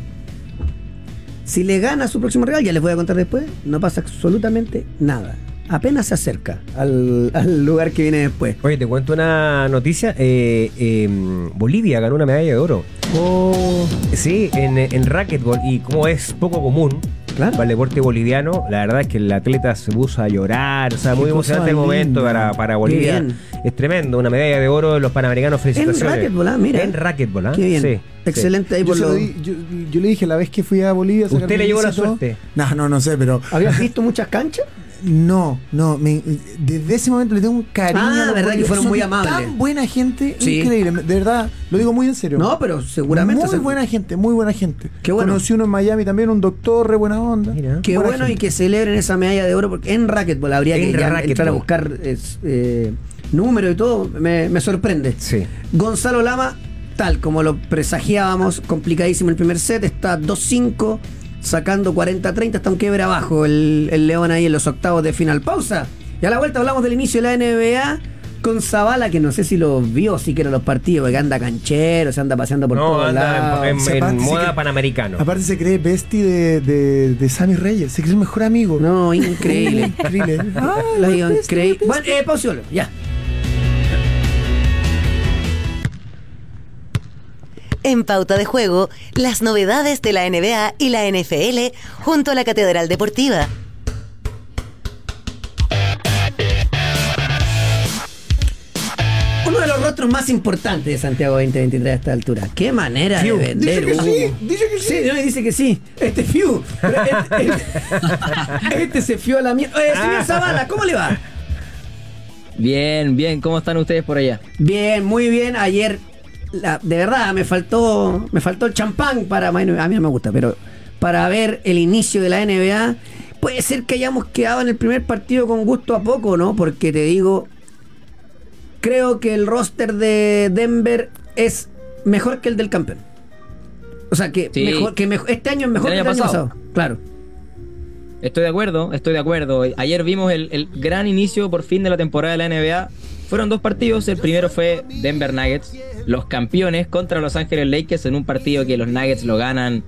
Si le gana su próximo rival, ya les voy a contar después, no pasa absolutamente nada. Apenas se acerca al, al lugar que viene después. Oye, te cuento una noticia. eh, Bolivia ganó una medalla de oro. Oh, Sí, en, en racquetball. Y como es poco común Claro. para el deporte boliviano, la verdad es que el atleta se puso a llorar. O sea, muy emocionante el momento para, para Bolivia. Es tremendo. Una medalla de oro de los panamericanos. Felicitaciones. racquetball, ah, mira. En racquetball, ¿ah? qué bien. Sí, Excelente ahí Yo, por se lo di- yo- yo le dije la vez que fui a Bolivia. ¿Usted le llevó la suerte? No, no, no sé, pero. ¿Habías visto muchas canchas? No, no. me- desde ese momento le tengo un cariño. Ah, verdad que fueron muy amables. Tan buena gente, Sí. increíble. De verdad, lo digo muy en serio. No, pero seguramente. Muy buena gente, muy buena gente. Qué bueno. Conocí uno en Miami también, un doctor, re buena onda. Mira. Qué Buena bueno y que celebren esa medalla de oro porque en racquetball habría En que ya entrar a buscar es, eh, números y todo. Me, me sorprende. Sí. Gonzalo Lama, tal como lo presagiábamos, complicadísimo el primer set, está 2-5, sacando 40-30, está un quiebre abajo el, el León ahí en los octavos de final. Pausa. Y a la vuelta hablamos del inicio de la NBA con Zavala, que no sé si lo vio siquiera los partidos, porque anda canchero, se anda paseando por No, todos anda lados. en, en- Se moda cree- panamericano. Aparte se cree bestie de, de, de Sammy Reyes. Se cree el mejor amigo. No, increíble. Increíble. Ah, Lo digo, bestie, increíble. Bueno, eh, pausiolo, ya. En Pauta de Juego, las novedades de la NBA y la NFL junto a la Catedral Deportiva. Uno de los rostros más importantes de Santiago 2023 a esta altura. Qué manera Fiu. de vender Dice que sí, dice que sí. no, dice que sí. Este Fiu. Este, este- este se fió a la mierda. Oye, señor Zavala, ¿cómo le va? Bien, bien, ¿cómo están ustedes por allá? Bien, muy bien. Ayer, la- de verdad, me faltó me faltó el champán para. Bueno, a mí no me gusta, pero para ver el inicio de la NBA. Puede ser que hayamos quedado en el primer partido con gusto a poco, ¿no? Porque te digo, creo que el roster de Denver es mejor que el del campeón. O sea, que, Sí. mejor, que mejor, este año es mejor que el año año pasado. pasado. Claro. Estoy de acuerdo, estoy de acuerdo. Ayer vimos el, el gran inicio por fin de la temporada de la NBA. Fueron dos partidos. El primero fue Denver Nuggets, los campeones contra Los Ángeles Lakers en un partido que los Nuggets lo ganan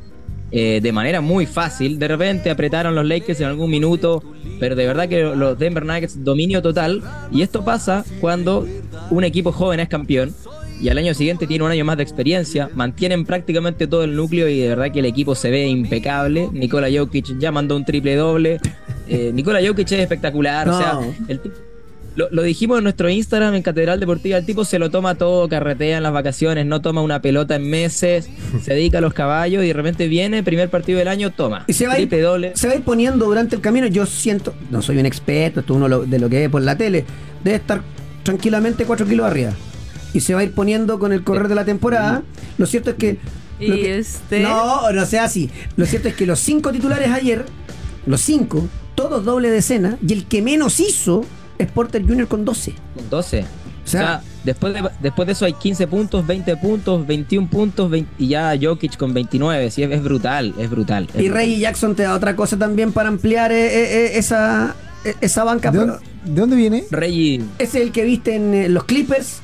eh, de manera muy fácil. De repente apretaron los Lakers en algún minuto, pero de verdad que los Denver Nuggets dominio total. Y esto pasa cuando un equipo joven es campeón y al año siguiente tiene un año más de experiencia, mantienen prácticamente todo el núcleo y de verdad que el equipo se ve impecable. Nikola Jokic ya mandó un triple doble. Eh, Nikola Jokic es espectacular, o sea, el, ti- Lo, lo dijimos en nuestro Instagram, en Catedral Deportiva. El tipo se lo toma todo, carretea en las vacaciones, no toma una pelota en meses, se dedica a los caballos y de repente viene, primer partido del año, toma. Y se va, a ir, doble. se va a ir poniendo durante el camino. Yo siento, no soy un experto, esto uno lo- de lo que ve por la tele, debe estar tranquilamente 4 kilos arriba. Y se va a ir poniendo con el correr de la temporada. Lo cierto es que. No, no sea así. Lo cierto es que los cinco titulares ayer, los cinco, todos doble decena, y el que menos hizo es Porter Jr. con 12. Con 12. O sea- sea, después, de, después de eso hay 15 puntos, 20 puntos, 21 puntos 20 y ya Jokic con 29. Sí, es, es brutal, es brutal. es Y brutal. Reggie Jackson te da otra cosa también para ampliar eh, eh, eh, esa, eh, esa banca. ¿De pero dónde, de dónde viene? Reggie, ese es el que viste en eh, los Clippers.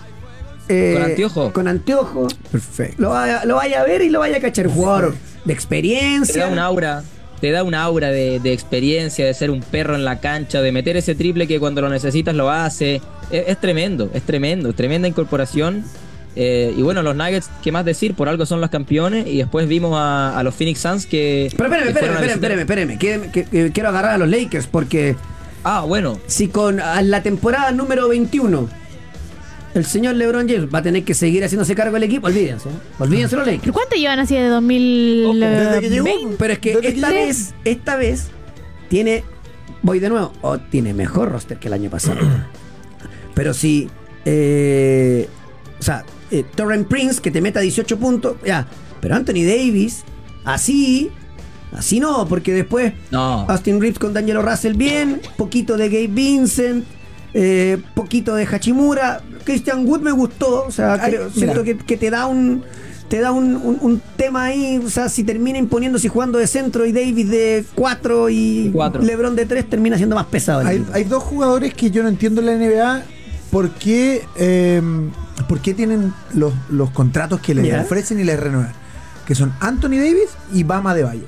eh, Con anteojo. Con anteojo. Perfecto. Lo vaya, lo vaya a ver y lo vaya a cachar. Jugador de te da experiencia. un aura. Te da un aura de, de experiencia, de ser un perro en la cancha, de meter ese triple que cuando lo necesitas lo hace. Es, es tremendo, es tremendo, tremenda incorporación. Eh, y bueno, los Nuggets, ¿qué más decir? Por algo son los campeones. Y después vimos a, a los Phoenix Suns que. Pero espérame, espérame, espérame, espérame, espérame. Que- que- que quiero agarrar a los Lakers porque Ah, bueno. si con a la temporada número 21 el señor LeBron James va a tener que seguir haciéndose cargo del equipo, olvídense. ¿eh? Olvídense los Lakers. ¿Pero cuánto llevan así de Desde que llegó. 2020? Pero es que Desde que esta vez, esta vez tiene, voy de nuevo, o tiene mejor roster que el año pasado. Pero si, eh, o sea, eh, Torrent Prince que te meta 18 puntos, ya. Pero Anthony Davis, así, así no, porque después No. Austin Reeves con D'Angelo Russell bien, poquito de Gabe Vincent, eh, poquito de Hachimura. Christian Wood me gustó, o sea, Ay, creo- mira. siento que, que te da un te da un, un- un tema ahí, o sea, si termina imponiéndose y jugando de centro y Davis de 4 y Cuatro. LeBron de 3 termina siendo más pesado. Hay, dos jugadores que yo no entiendo en la NBA por qué, eh, por qué tienen los, los contratos que les ofrecen y les renuevan. Que son Anthony Davis y Bama de Bayo.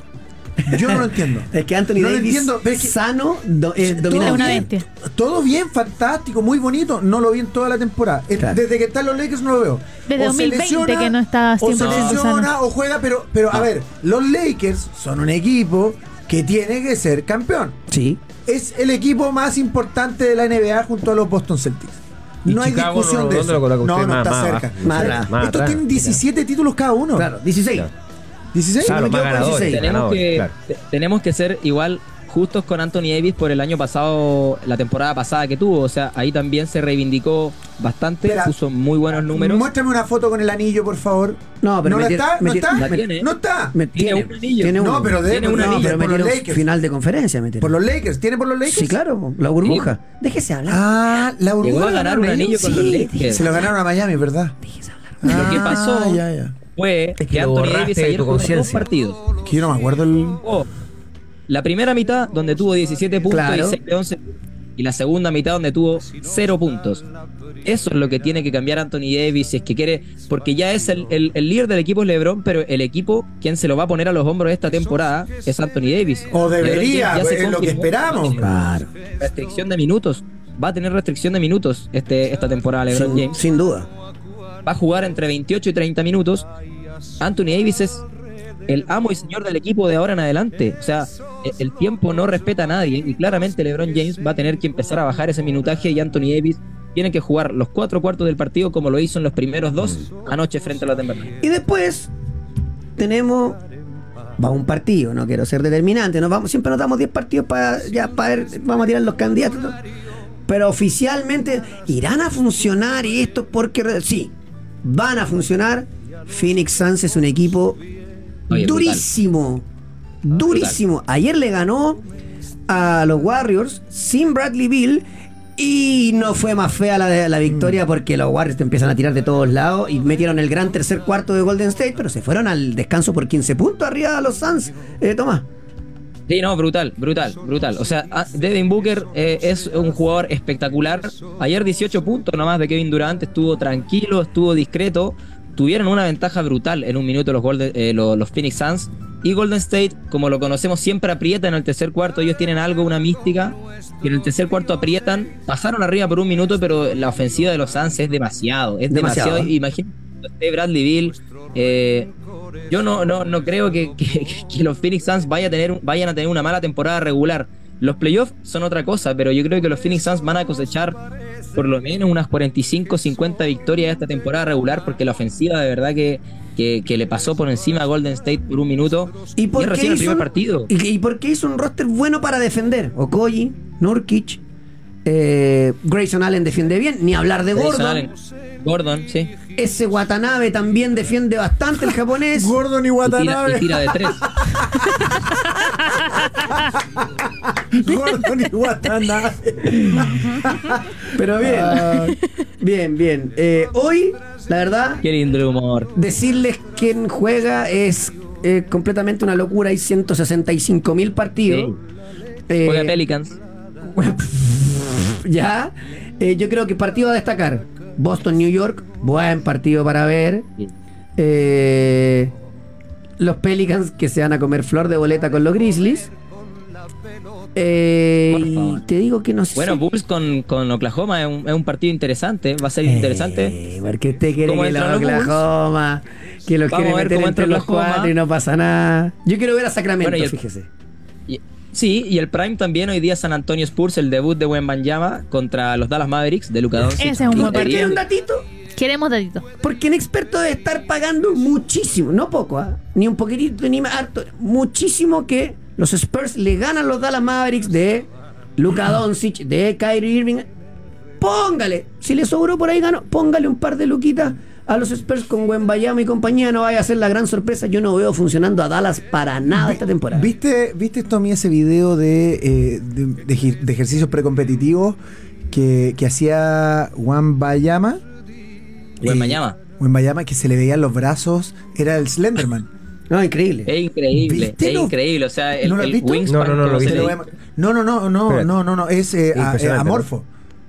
Yo no lo entiendo. Es que Anthony No lo Davis entiendo, pero es que- sano do- eh, Todo domina Es una bien, bestia. Todo bien, fantástico, muy bonito. No lo vi en toda la temporada. Claro. Desde que están los Lakers no lo veo. Desde O se 2020 que no está O se 100% lesiona sano. o juega, pero, pero a ver, los Lakers son un equipo que tiene que ser campeón. Sí. Es el equipo más importante de la NBA junto a los Boston Celtics. ¿Y No hay Chicago discusión no- de eso. no, no Más- está más cerca. Más. Más Estos tienen 17 títulos cada uno. Claro, 16. Claro. 16. Claro, no más ganadores. 16. tenemos ganadores, que, claro. te- tenemos que ser igual justos con Anthony Davis por el año pasado, la temporada pasada que tuvo. O sea, ahí también se reivindicó bastante, Espera. puso muy buenos números. Muéstrame una foto con el anillo, por favor. No, pero ¿No me la tiene- está? me ¿No tiene- está? La tiene. No está. Me- Tiene un anillo. Tiene No, uno. pero de- Tiene un no, anillo. pero por los Lakers. final de conferencia. Me tiró. Por los Lakers. ¿Tiene por los Lakers? Sí, claro, la burbuja. Déjese hablar. Ah, la Llegó burbuja. a ganar un anillo con los Sí, Lakers. Se lo ganaron a Miami, ¿verdad? Lo que pasó Ah, ya, ya. Fue Es que Anthony Davis ayer jugó dos partidos. Que yo no me acuerdo el. La primera mitad donde tuvo 17 puntos Claro. y 6 de 11 y la segunda mitad donde tuvo 0 puntos. Eso es lo que tiene que cambiar Anthony Davis si es que quiere, porque ya es el, el- el líder del equipo es LeBron, pero el equipo quien se lo va a poner a los hombros esta temporada es Anthony Davis. O debería, ya se es lo que esperamos. Claro. Restricción de minutos. Va a tener restricción de minutos este, esta temporada LeBron Sin, James. sin duda. Va a jugar entre 28 y 30 minutos. Anthony Davis es el amo y señor del equipo de ahora en adelante. O sea, e- el tiempo no respeta a nadie y claramente LeBron James va a tener que empezar a bajar ese minutaje y Anthony Davis tiene que jugar los cuatro cuartos del partido como lo hizo en los primeros dos anoche frente a la Timberland. Y después tenemos va un partido, no quiero ser determinante, nos vamos, siempre nos damos 10 partidos para ya para ver, vamos a tirar los candidatos. Pero oficialmente irán a funcionar y esto porque sí, van a funcionar. Phoenix Suns es un equipo Oye, durísimo. Durísimo. Ayer le ganó a los Warriors sin Bradley Bill. Y no fue más fea la, la victoria porque los Warriors te empiezan a tirar de todos lados y metieron el gran tercer cuarto de Golden State, pero se fueron al descanso por 15 puntos arriba de los Suns. Eh, Tomás. Sí, no, brutal, brutal, brutal. O sea, ah, Devin Booker eh, es un jugador espectacular. Ayer 18 puntos nomás de Kevin Durant, estuvo tranquilo, estuvo discreto. Tuvieron una ventaja brutal en un minuto los, Golden- eh, lo- los Phoenix Suns. Y Golden State, como lo conocemos, siempre aprieta en el tercer cuarto. Ellos tienen algo, una mística. Y en el tercer cuarto aprietan. Pasaron arriba por un minuto, pero la ofensiva de los Suns es demasiado. Es Demasiado. demasiado. Imagínate, Bradley Bill. eh, yo no, no, no creo que, que- que los Phoenix Suns vaya a tener, vayan a tener una mala temporada regular. Los playoffs son otra cosa, pero yo creo que los Phoenix Suns van a cosechar por lo menos unas 45, 50 victorias esta temporada regular, porque la ofensiva de verdad que, que, que le pasó por encima a Golden State por un minuto. ¿Y por, es qué recién el hizo primer un- partido. ¿y, y por qué hizo un roster bueno para defender? Okoye, Nurkic, eh, Grayson Allen defiende bien, ni hablar de Grayson Gordon. Allen. Gordon, sí. Ese Watanabe también defiende bastante el japonés. Gordon y Y tira, Watanabe. y tira de tres. Gordon y Watanabe. Pero bien, Ah, bien, bien. Eh, hoy, la verdad, Qué lindo humor. decirles quién juega es eh, completamente una locura. Hay 165 mil partidos. Eh, Juega Pelicans. ya. Eh, yo creo que partido a destacar. Boston, New York. Buen partido para ver. Eh, los Pelicans que se van a comer flor de boleta con los Grizzlies. Eh, y te digo que no sé. Bueno, Bulls con, con Oklahoma es un, es un partido interesante. Va a ser interesante. Eh, porque usted quiere ¿Cómo que los Bulls? Oklahoma, que los Vamos quiere meter entre los Oklahoma. cuatro y no pasa nada. Yo quiero ver a Sacramento, Bueno, y el- fíjese. Sí, y el Prime también hoy día San Antonio Spurs, el debut de Wembanyama contra los Dallas Mavericks de Luka Doncic. Ese es un buen ¿Usted partido. un datito? Queremos datito. Porque en experto debe estar pagando muchísimo, no poco, ¿ah? ni un poquitito, ni más harto, muchísimo que los Spurs le ganan los Dallas Mavericks de Luka Doncic, de Kyrie Irving. Póngale, si le sobró por ahí gano, póngale un par de luquitas a los Spurs con Wembayama y compañía, no vaya a ser la gran sorpresa. Yo no veo funcionando a Dallas para nada esta temporada. ¿Viste, ¿Viste Tommy ese video de, eh, de, de ejer- de ejercicios precompetitivos que, que hacía Juan Bayama? Wembanyama. Wembayama, que se le veían los brazos, era el Slenderman. No, increíble. Es increíble, ¿Viste es lo- increíble. O sea, el, ¿No lo has el visto? wingspan No, no, no, lo No, no, no, no, Espérate. no, no, no, es eh, a- eh, amorfo.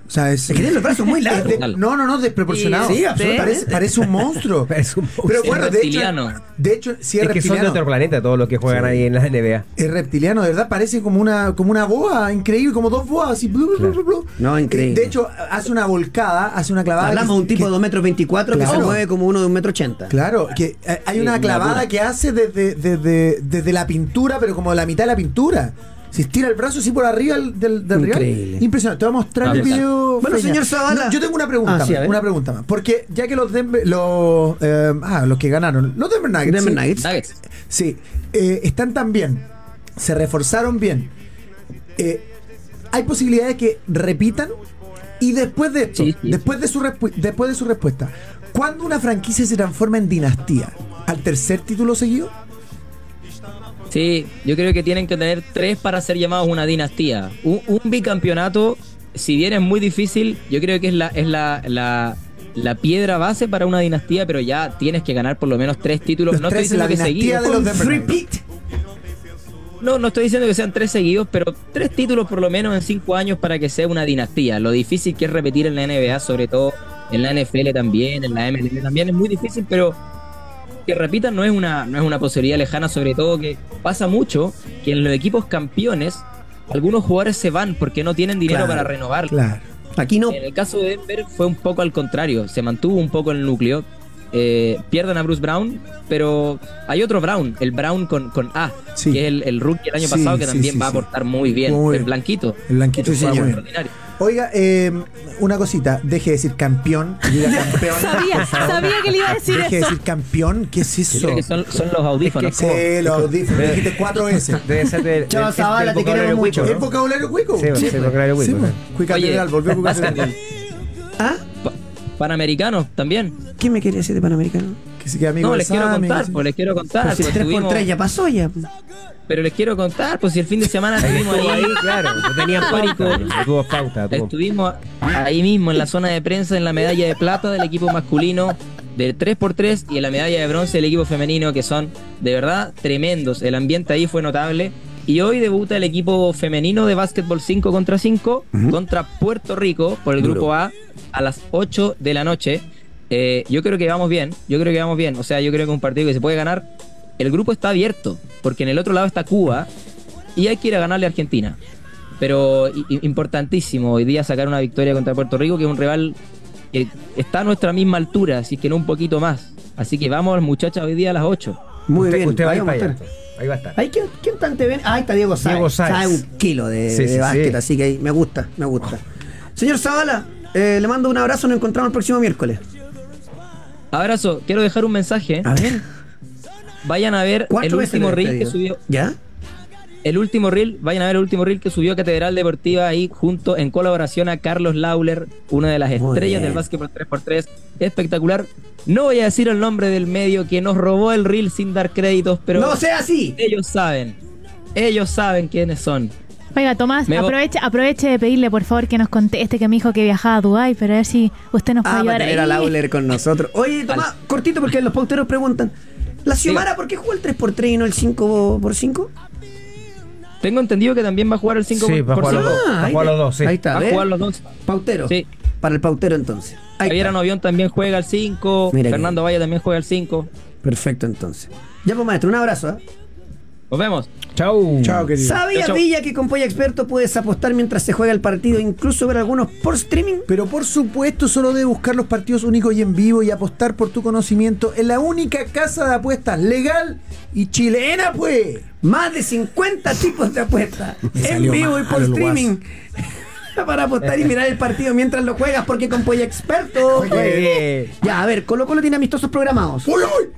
O sea, es. Es que tiene los brazos muy largos. de- no, no, no, desproporcionado. Sí, sí, absolutamente. parece, parece un monstruo. Parece un monstruo. Pero bueno, de hecho, reptiliano. de hecho, sí es, es que son de reptiliano. otro planeta todos los que juegan Sí. ahí en la NBA. Es reptiliano, de verdad, parece como una, como una boa, increíble, como dos boas, así. blu, blu, blu, blu. No, increíble. De hecho, hace una volcada, hace una clavada. Hablamos de un que- tipo de 2 metros 24 que se Claro. mueve como uno de un metro 80. Claro, que hay una una clavada locura. que hace desde, desde, desde la pintura, pero como la mitad de la pintura. Se estira el brazo así por arriba del, del, del rival. Impresionante. Te voy a mostrar Ah, el video. Bueno, Feña. señor Zavala. No, yo tengo una pregunta, Ah, más, una pregunta más. Porque ya que los Denver, los, eh, ah, los que ganaron, los Denver Nuggets. Denver sí, Nuggets. Nuggets. Sí, eh, están tan bien, se reforzaron bien. Eh, hay posibilidades que repitan y después de esto, Sí, sí. después de su después de su respuesta, ¿cuándo una franquicia se transforma en dinastía? ¿Al tercer título seguido? Sí, yo creo que tienen que tener tres para ser llamados una dinastía. Un, un bicampeonato, si bien es muy difícil, yo creo que es la, es la, la, la piedra base para una dinastía, pero ya tienes que ganar por lo menos tres títulos. Los no tres estoy la que seguidos. de los. No, no estoy diciendo que sean tres seguidos, pero tres títulos por lo menos en cinco años para que sea una dinastía. Lo difícil que es repetir en la NBA, sobre todo en la NFL también, en la MLB también, es muy difícil, pero que repitan no es una, no es una posibilidad lejana, sobre todo que pasa mucho que en los equipos campeones algunos jugadores se van porque no tienen dinero Claro, para renovar. Claro. Aquí no. En el caso de Denver fue un poco al contrario, se mantuvo un poco el núcleo. Eh, pierden a Bruce Brown, pero hay otro Brown, el Brown con, con A, Sí. que es el, el rookie el año Sí, pasado que sí, también va a aportar muy bien, Muy el blanquito. El blanquito. Extraordinario. Oiga, eh, una cosita, deje de decir campeón, diga campeón. Sabía, sabía que le iba a decir Deje de eso. decir campeón, ¿qué es eso? creo que son, son los audífonos. Sí, los audífonos, dijiste cuatro veces. Debe ser de, Chao, del- Zavala, del te queremos mucho. cuico, ¿Es ¿no? vocabulario cuico? Sí, sí, vocabulario cuico, Sí, sí. Cuica Oye, Catedral, volvió Cuica Catedral. ¿Ah? Pa- Panamericanos también. ¿Qué me quiere decir de Panamericano? Que se queda amigo No, de les quiero Sammy, contar, pues les quiero contar. Pues si pues, 3 por estuvimos- 3 ya pasó ya. Pero les quiero contar, pues si el fin de semana estuvimos ahí, ahí, claro, no tenían no tuvo pauta. tuvo- estuvimos ahí mismo en la zona de prensa en la medalla de plata del equipo masculino del 3x3 y en la medalla de bronce del equipo femenino que son de verdad tremendos. El ambiente ahí fue notable. Y hoy debuta el equipo femenino de básquetbol 5 contra 5 contra Puerto Rico por el Duro. grupo A a las 8 de la noche. Eh, yo creo que vamos bien, yo creo que vamos bien. O sea, yo creo que es un partido que se puede ganar. El grupo está abierto, porque en el otro lado está Cuba y hay que ir a ganarle a Argentina. Pero importantísimo hoy día sacar una victoria contra Puerto Rico, que es un rival que está a nuestra misma altura, así que no un poquito más. Así que vamos, muchachas, hoy día a las 8. Muy usted, bien. Usted va a ahí estar. Ahí va a estar. Ay, ¿quién, quién tan te ven? Ah, ahí está Diego Sáez. Diego Sáez. Sabe un kilo de, Sí, de sí, básquet, sí. así que ahí me gusta, me gusta. Señor Zavala, Eh, le mando un abrazo, nos encontramos el próximo miércoles. Abrazo, quiero dejar un mensaje. A ver. Vayan a ver el último reel que subió. ¿Ya? El último reel, vayan a ver el último reel que subió Catedral Deportiva ahí junto en colaboración a Carlos Lauler, una de las Muy estrellas bien. del básquetbol 3x3. Espectacular. No voy a decir el nombre del medio que nos robó el reel sin dar créditos, pero no sea así. ellos saben. Ellos saben quiénes son. Oiga, Tomás, Me aproveche, aproveche de pedirle por favor que nos conteste que me dijo que viajaba a Dubái, pero a ver si usted nos puede Ah, ayudar para tener a ahí. Lauler con nosotros. Oye, Tomás, cortito porque los pauteros preguntan. ¿La Xiomara por qué jugó el 3x3 y no el 5x5? Tengo entendido que también va a jugar el 5 Sí, va a jugar los dos. Va a ahí jugar los dos, sí. Ahí está, Va a jugar los dos. Pautero. Sí. Para el pautero entonces. Ahí Javier está. Anovión también juega al 5. Mira que- Fernando Valle también juega al 5. Perfecto entonces. Ya pues maestro, un abrazo. ¿eh? Nos vemos. Chau. Chao, querido. ¿Sabía chao. Villa que con Polla Experto puedes apostar mientras se juega el partido, incluso ver algunos por streaming? Pero por supuesto, solo debes buscar los partidos únicos y en vivo y apostar por tu conocimiento en la única casa de apuestas legal y chilena, pues. Más de 50 tipos de apuestas en vivo y por streaming. Para apostar y mirar el partido mientras lo juegas, porque con Polla Experto. Oye. Ya, a ver, Colo Colo tiene amistosos programados. ¡Uy, uy!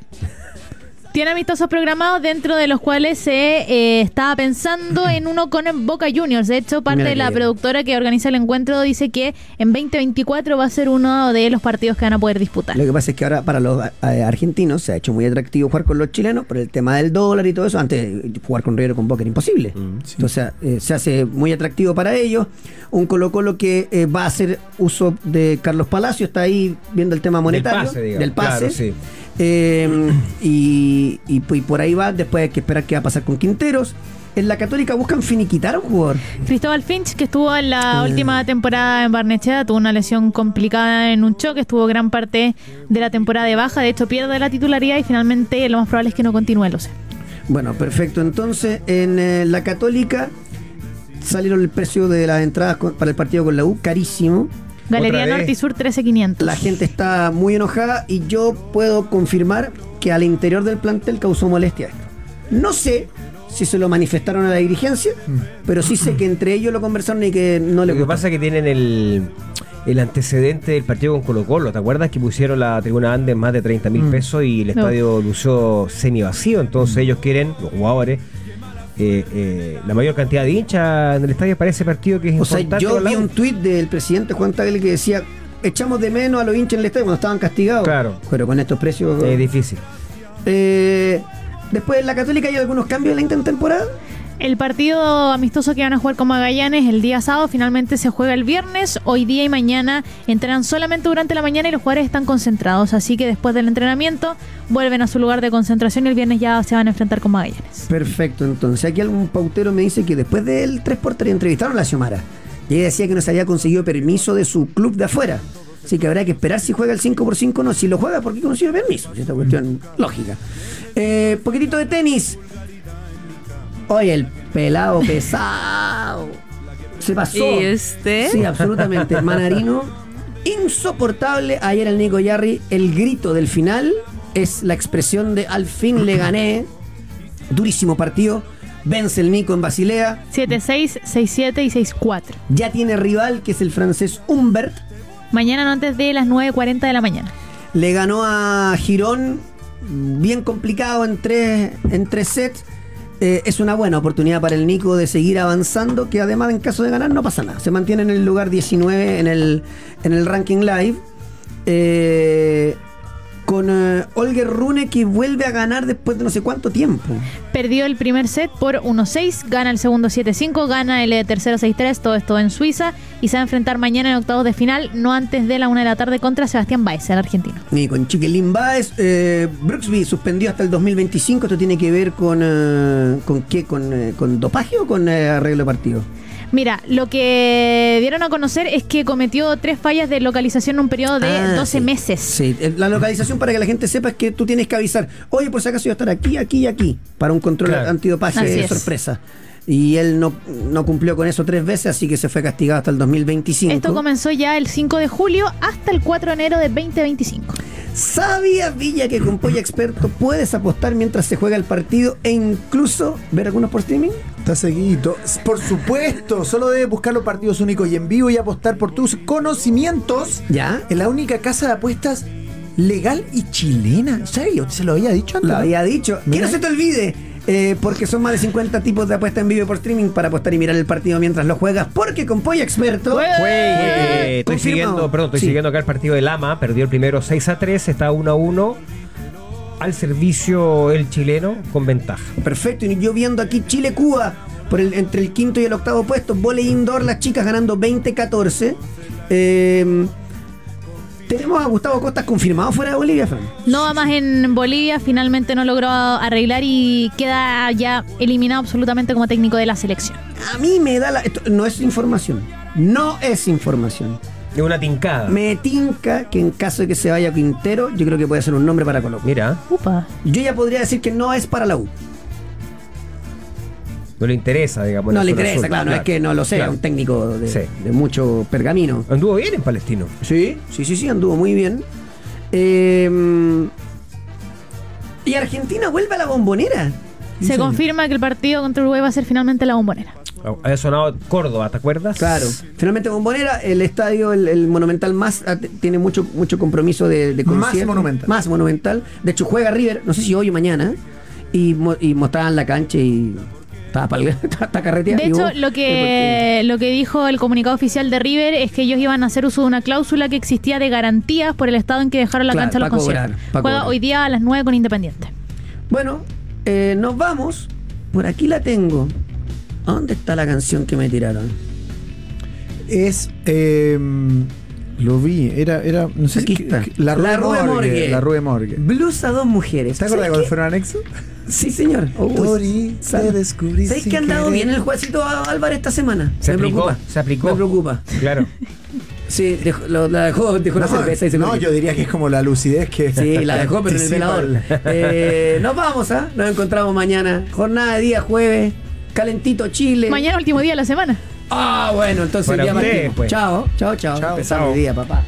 Tiene amistosos programados dentro de los cuales se eh, estaba pensando en uno con Boca Juniors. De hecho, parte Mira de la bien. productora que organiza el encuentro dice que en 2024 va a ser uno de los partidos que van a poder disputar. Lo que pasa es que ahora para los eh, argentinos se ha hecho muy atractivo jugar con los chilenos por el tema del dólar y todo eso. Antes jugar con River o con Boca era imposible. Entonces eh, se hace muy atractivo para ellos. Un Colo Colo que eh, va a hacer uso de Carlos Palacio, está ahí viendo el tema monetario. pase, digamos. del pase. Claro, sí. Eh, y, y, y por ahí va, después hay que esperar qué va a pasar con Quinteros. En la Católica buscan finiquitar a un jugador. Cristóbal Finch, que estuvo en la Ah. última temporada en Barnechea, tuvo una lesión complicada en un choque, estuvo gran parte de la temporada de baja, de hecho pierde la titularidad y finalmente lo más probable es que no continúe, lo sé. Bueno, perfecto. Entonces, en eh, la Católica salieron el precio de las entradas con- para el partido con la U, carísimo. Galería Otra vez. Norte y Sur 13500. La gente está muy enojada y yo puedo confirmar que al interior del plantel causó molestia esto. No sé si se lo manifestaron a la dirigencia, pero sí sé que entre ellos lo conversaron y que no le Lo que gustó. pasa es que tienen el, el antecedente del partido con Colo Colo. ¿Te acuerdas que pusieron la tribuna Andes más de 30 mil pesos y el No. estadio lució semi vacío? Entonces ellos quieren, los jugadores, eh, eh, la mayor cantidad de hinchas en el estadio para ese partido que es O sea, importante. yo con la vi un tuit del presidente Juan Tagle que decía, echamos de menos a los hinchas en el estadio cuando estaban castigados. Claro. Pero con estos precios... Es difícil. Eh, después en la Católica hay algunos cambios en la intertemporada. El partido amistoso que van a jugar con Magallanes el día sábado finalmente se juega el viernes. Hoy día y mañana entrenan solamente durante la mañana y los jugadores están concentrados. Así que después del entrenamiento vuelven a su lugar de concentración y el viernes ya se van a enfrentar con Magallanes. Perfecto, entonces aquí algún pautero me dice que después del 3x3 entrevistaron a la Xiomara y ella decía que no se había conseguido permiso de su club de afuera. Así que habrá que esperar si juega el 5x5 o no. Si lo juega, ¿por qué consigue permiso? Esta cuestión lógica. Eh, poquitito de tenis. Oye, el pelado pesado. Se pasó. ¿Y usted? Sí, absolutamente. Manarino, insoportable. Ayer el Nico Yarri, el grito del final es la expresión de al fin le gané. Durísimo partido. Vence el Nico en Basilea. 7-6, 6-7 y 6-4. Ya tiene rival, que es el francés Humbert. Mañana no antes de las 9.40 de la mañana. Le ganó a Girón, bien complicado en tres, en tres sets. Eh, es una buena oportunidad para el Nico de seguir avanzando, que además en caso de ganar no pasa nada. Se mantiene en el lugar 19 en el, en el ranking live. Eh, con eh, Olger Rune que vuelve a ganar después de no sé cuánto tiempo. Perdió el primer set por 1-6, gana el segundo 7-5, gana el eh, tercero 6-3, todo esto en Suiza y se va a enfrentar mañana en octavos de final, no antes de la 1 de la tarde contra Sebastián Baez, el argentino. Y con Chiquilín Baez, eh, Brooksby suspendió hasta el 2025. ¿Esto tiene que ver con, eh, con qué? ¿Con, con dopaje o con arreglo de partido? Mira, lo que dieron a conocer es que cometió tres fallas de localización en un periodo de Ah, 12 sí. meses. Sí, eh, la localización para que la gente sepa es que tú tienes que avisar, oye, por si acaso yo voy a estar aquí, aquí y aquí, para un control Claro. antidopaje de es. Y él no, no cumplió con eso tres veces, así que se fue castigado hasta el 2025. Esto comenzó ya el 5 de julio hasta el 4 de enero de 2025. ¿Sabía Villa que con Polla Experto puedes apostar mientras se juega el partido e incluso ver algunos por streaming? Está seguido. Por supuesto, solo debes buscar los partidos únicos y en vivo y apostar por tus conocimientos ¿Ya? en la única casa de apuestas legal y chilena. ¿En serio? ¿Se lo había dicho antes? Lo había dicho. Que no se te olvide. Eh, porque son más de 50 tipos de apuesta en vivo por streaming para apostar y mirar el partido mientras lo juegas. Porque con Polla Experto. Juegue. Estoy siguiendo, perdón, estoy Sí. siguiendo acá el partido de Lama. Perdió el primero 6 a 3, está 1 a 1. Al servicio el chileno con ventaja. Perfecto. Y yo viendo aquí Chile-Cuba por el, entre el quinto y el octavo puesto. Voley indoor, las chicas ganando 20-14. Eh, tenemos a Gustavo Costas confirmado fuera de Bolivia, Fran. No va más en Bolivia, finalmente no logró arreglar y queda ya eliminado absolutamente como técnico de la selección. A mí me da la. Esto no es información. No es información. De una tincada. Me tinca que en caso de que se vaya Quintero, yo creo que puede ser un nombre para Colombia. Mira, Upa. Yo ya podría decir que no es para la U. no le interesa, digamos. no le interesa, claro, no es que no lo sea, Claro. un técnico de, Sí. de mucho pergamino. Anduvo bien en Palestino. Sí, sí, sí, sí, anduvo muy bien. Eh, y Argentina vuelve a la bombonera. Se confirma que el partido contra Uruguay va a ser finalmente la bombonera. Había sonado Córdoba, ¿te acuerdas? Claro. Finalmente bombonera, el estadio, el, el monumental más, ah, tiene mucho, mucho compromiso de, de Más monumental. Más monumental. De hecho, juega River, no sé si hoy o mañana, y, y mostraban la cancha y estaba, pal- estaba carreteando. De hecho, lo que, lo que dijo el comunicado oficial de River es que ellos iban a hacer uso de una cláusula que existía de garantías por el estado en que dejaron la Claro, cancha a los cobrar, conciertos. Juega hoy día a las 9 con Independiente. Bueno, eh, nos vamos. Por aquí la tengo. ¿A ¿Dónde está la canción que me tiraron? Es. eh, lo vi, era, era, no sé Aquí está. La Rue La Rue Morgue. Morgue. La Rue Morgue. Blues a dos mujeres. ¿Te acuerdas ¿Sabes cuando fueron anexo? Sí, señor. Uy, Tori, te descubrí ¿Sabes sin que ha andado querer? bien el juecito Álvarez esta semana? Se me aplicó, preocupa. se aplicó. Me preocupa. Claro. Sí, dejó, lo- la dejó, dejó la No, cerveza y se no, yo diría que es como la lucidez que. Sí, la dejó, pero en el velador. el- Eh, nos vamos, ¿ah? Nos encontramos mañana. Jornada de día jueves. Calentito Chile. Mañana último día de la semana. Ah, bueno, entonces Para el día pues. Chao, chao, chao. Chao. Empezamos el día, papá.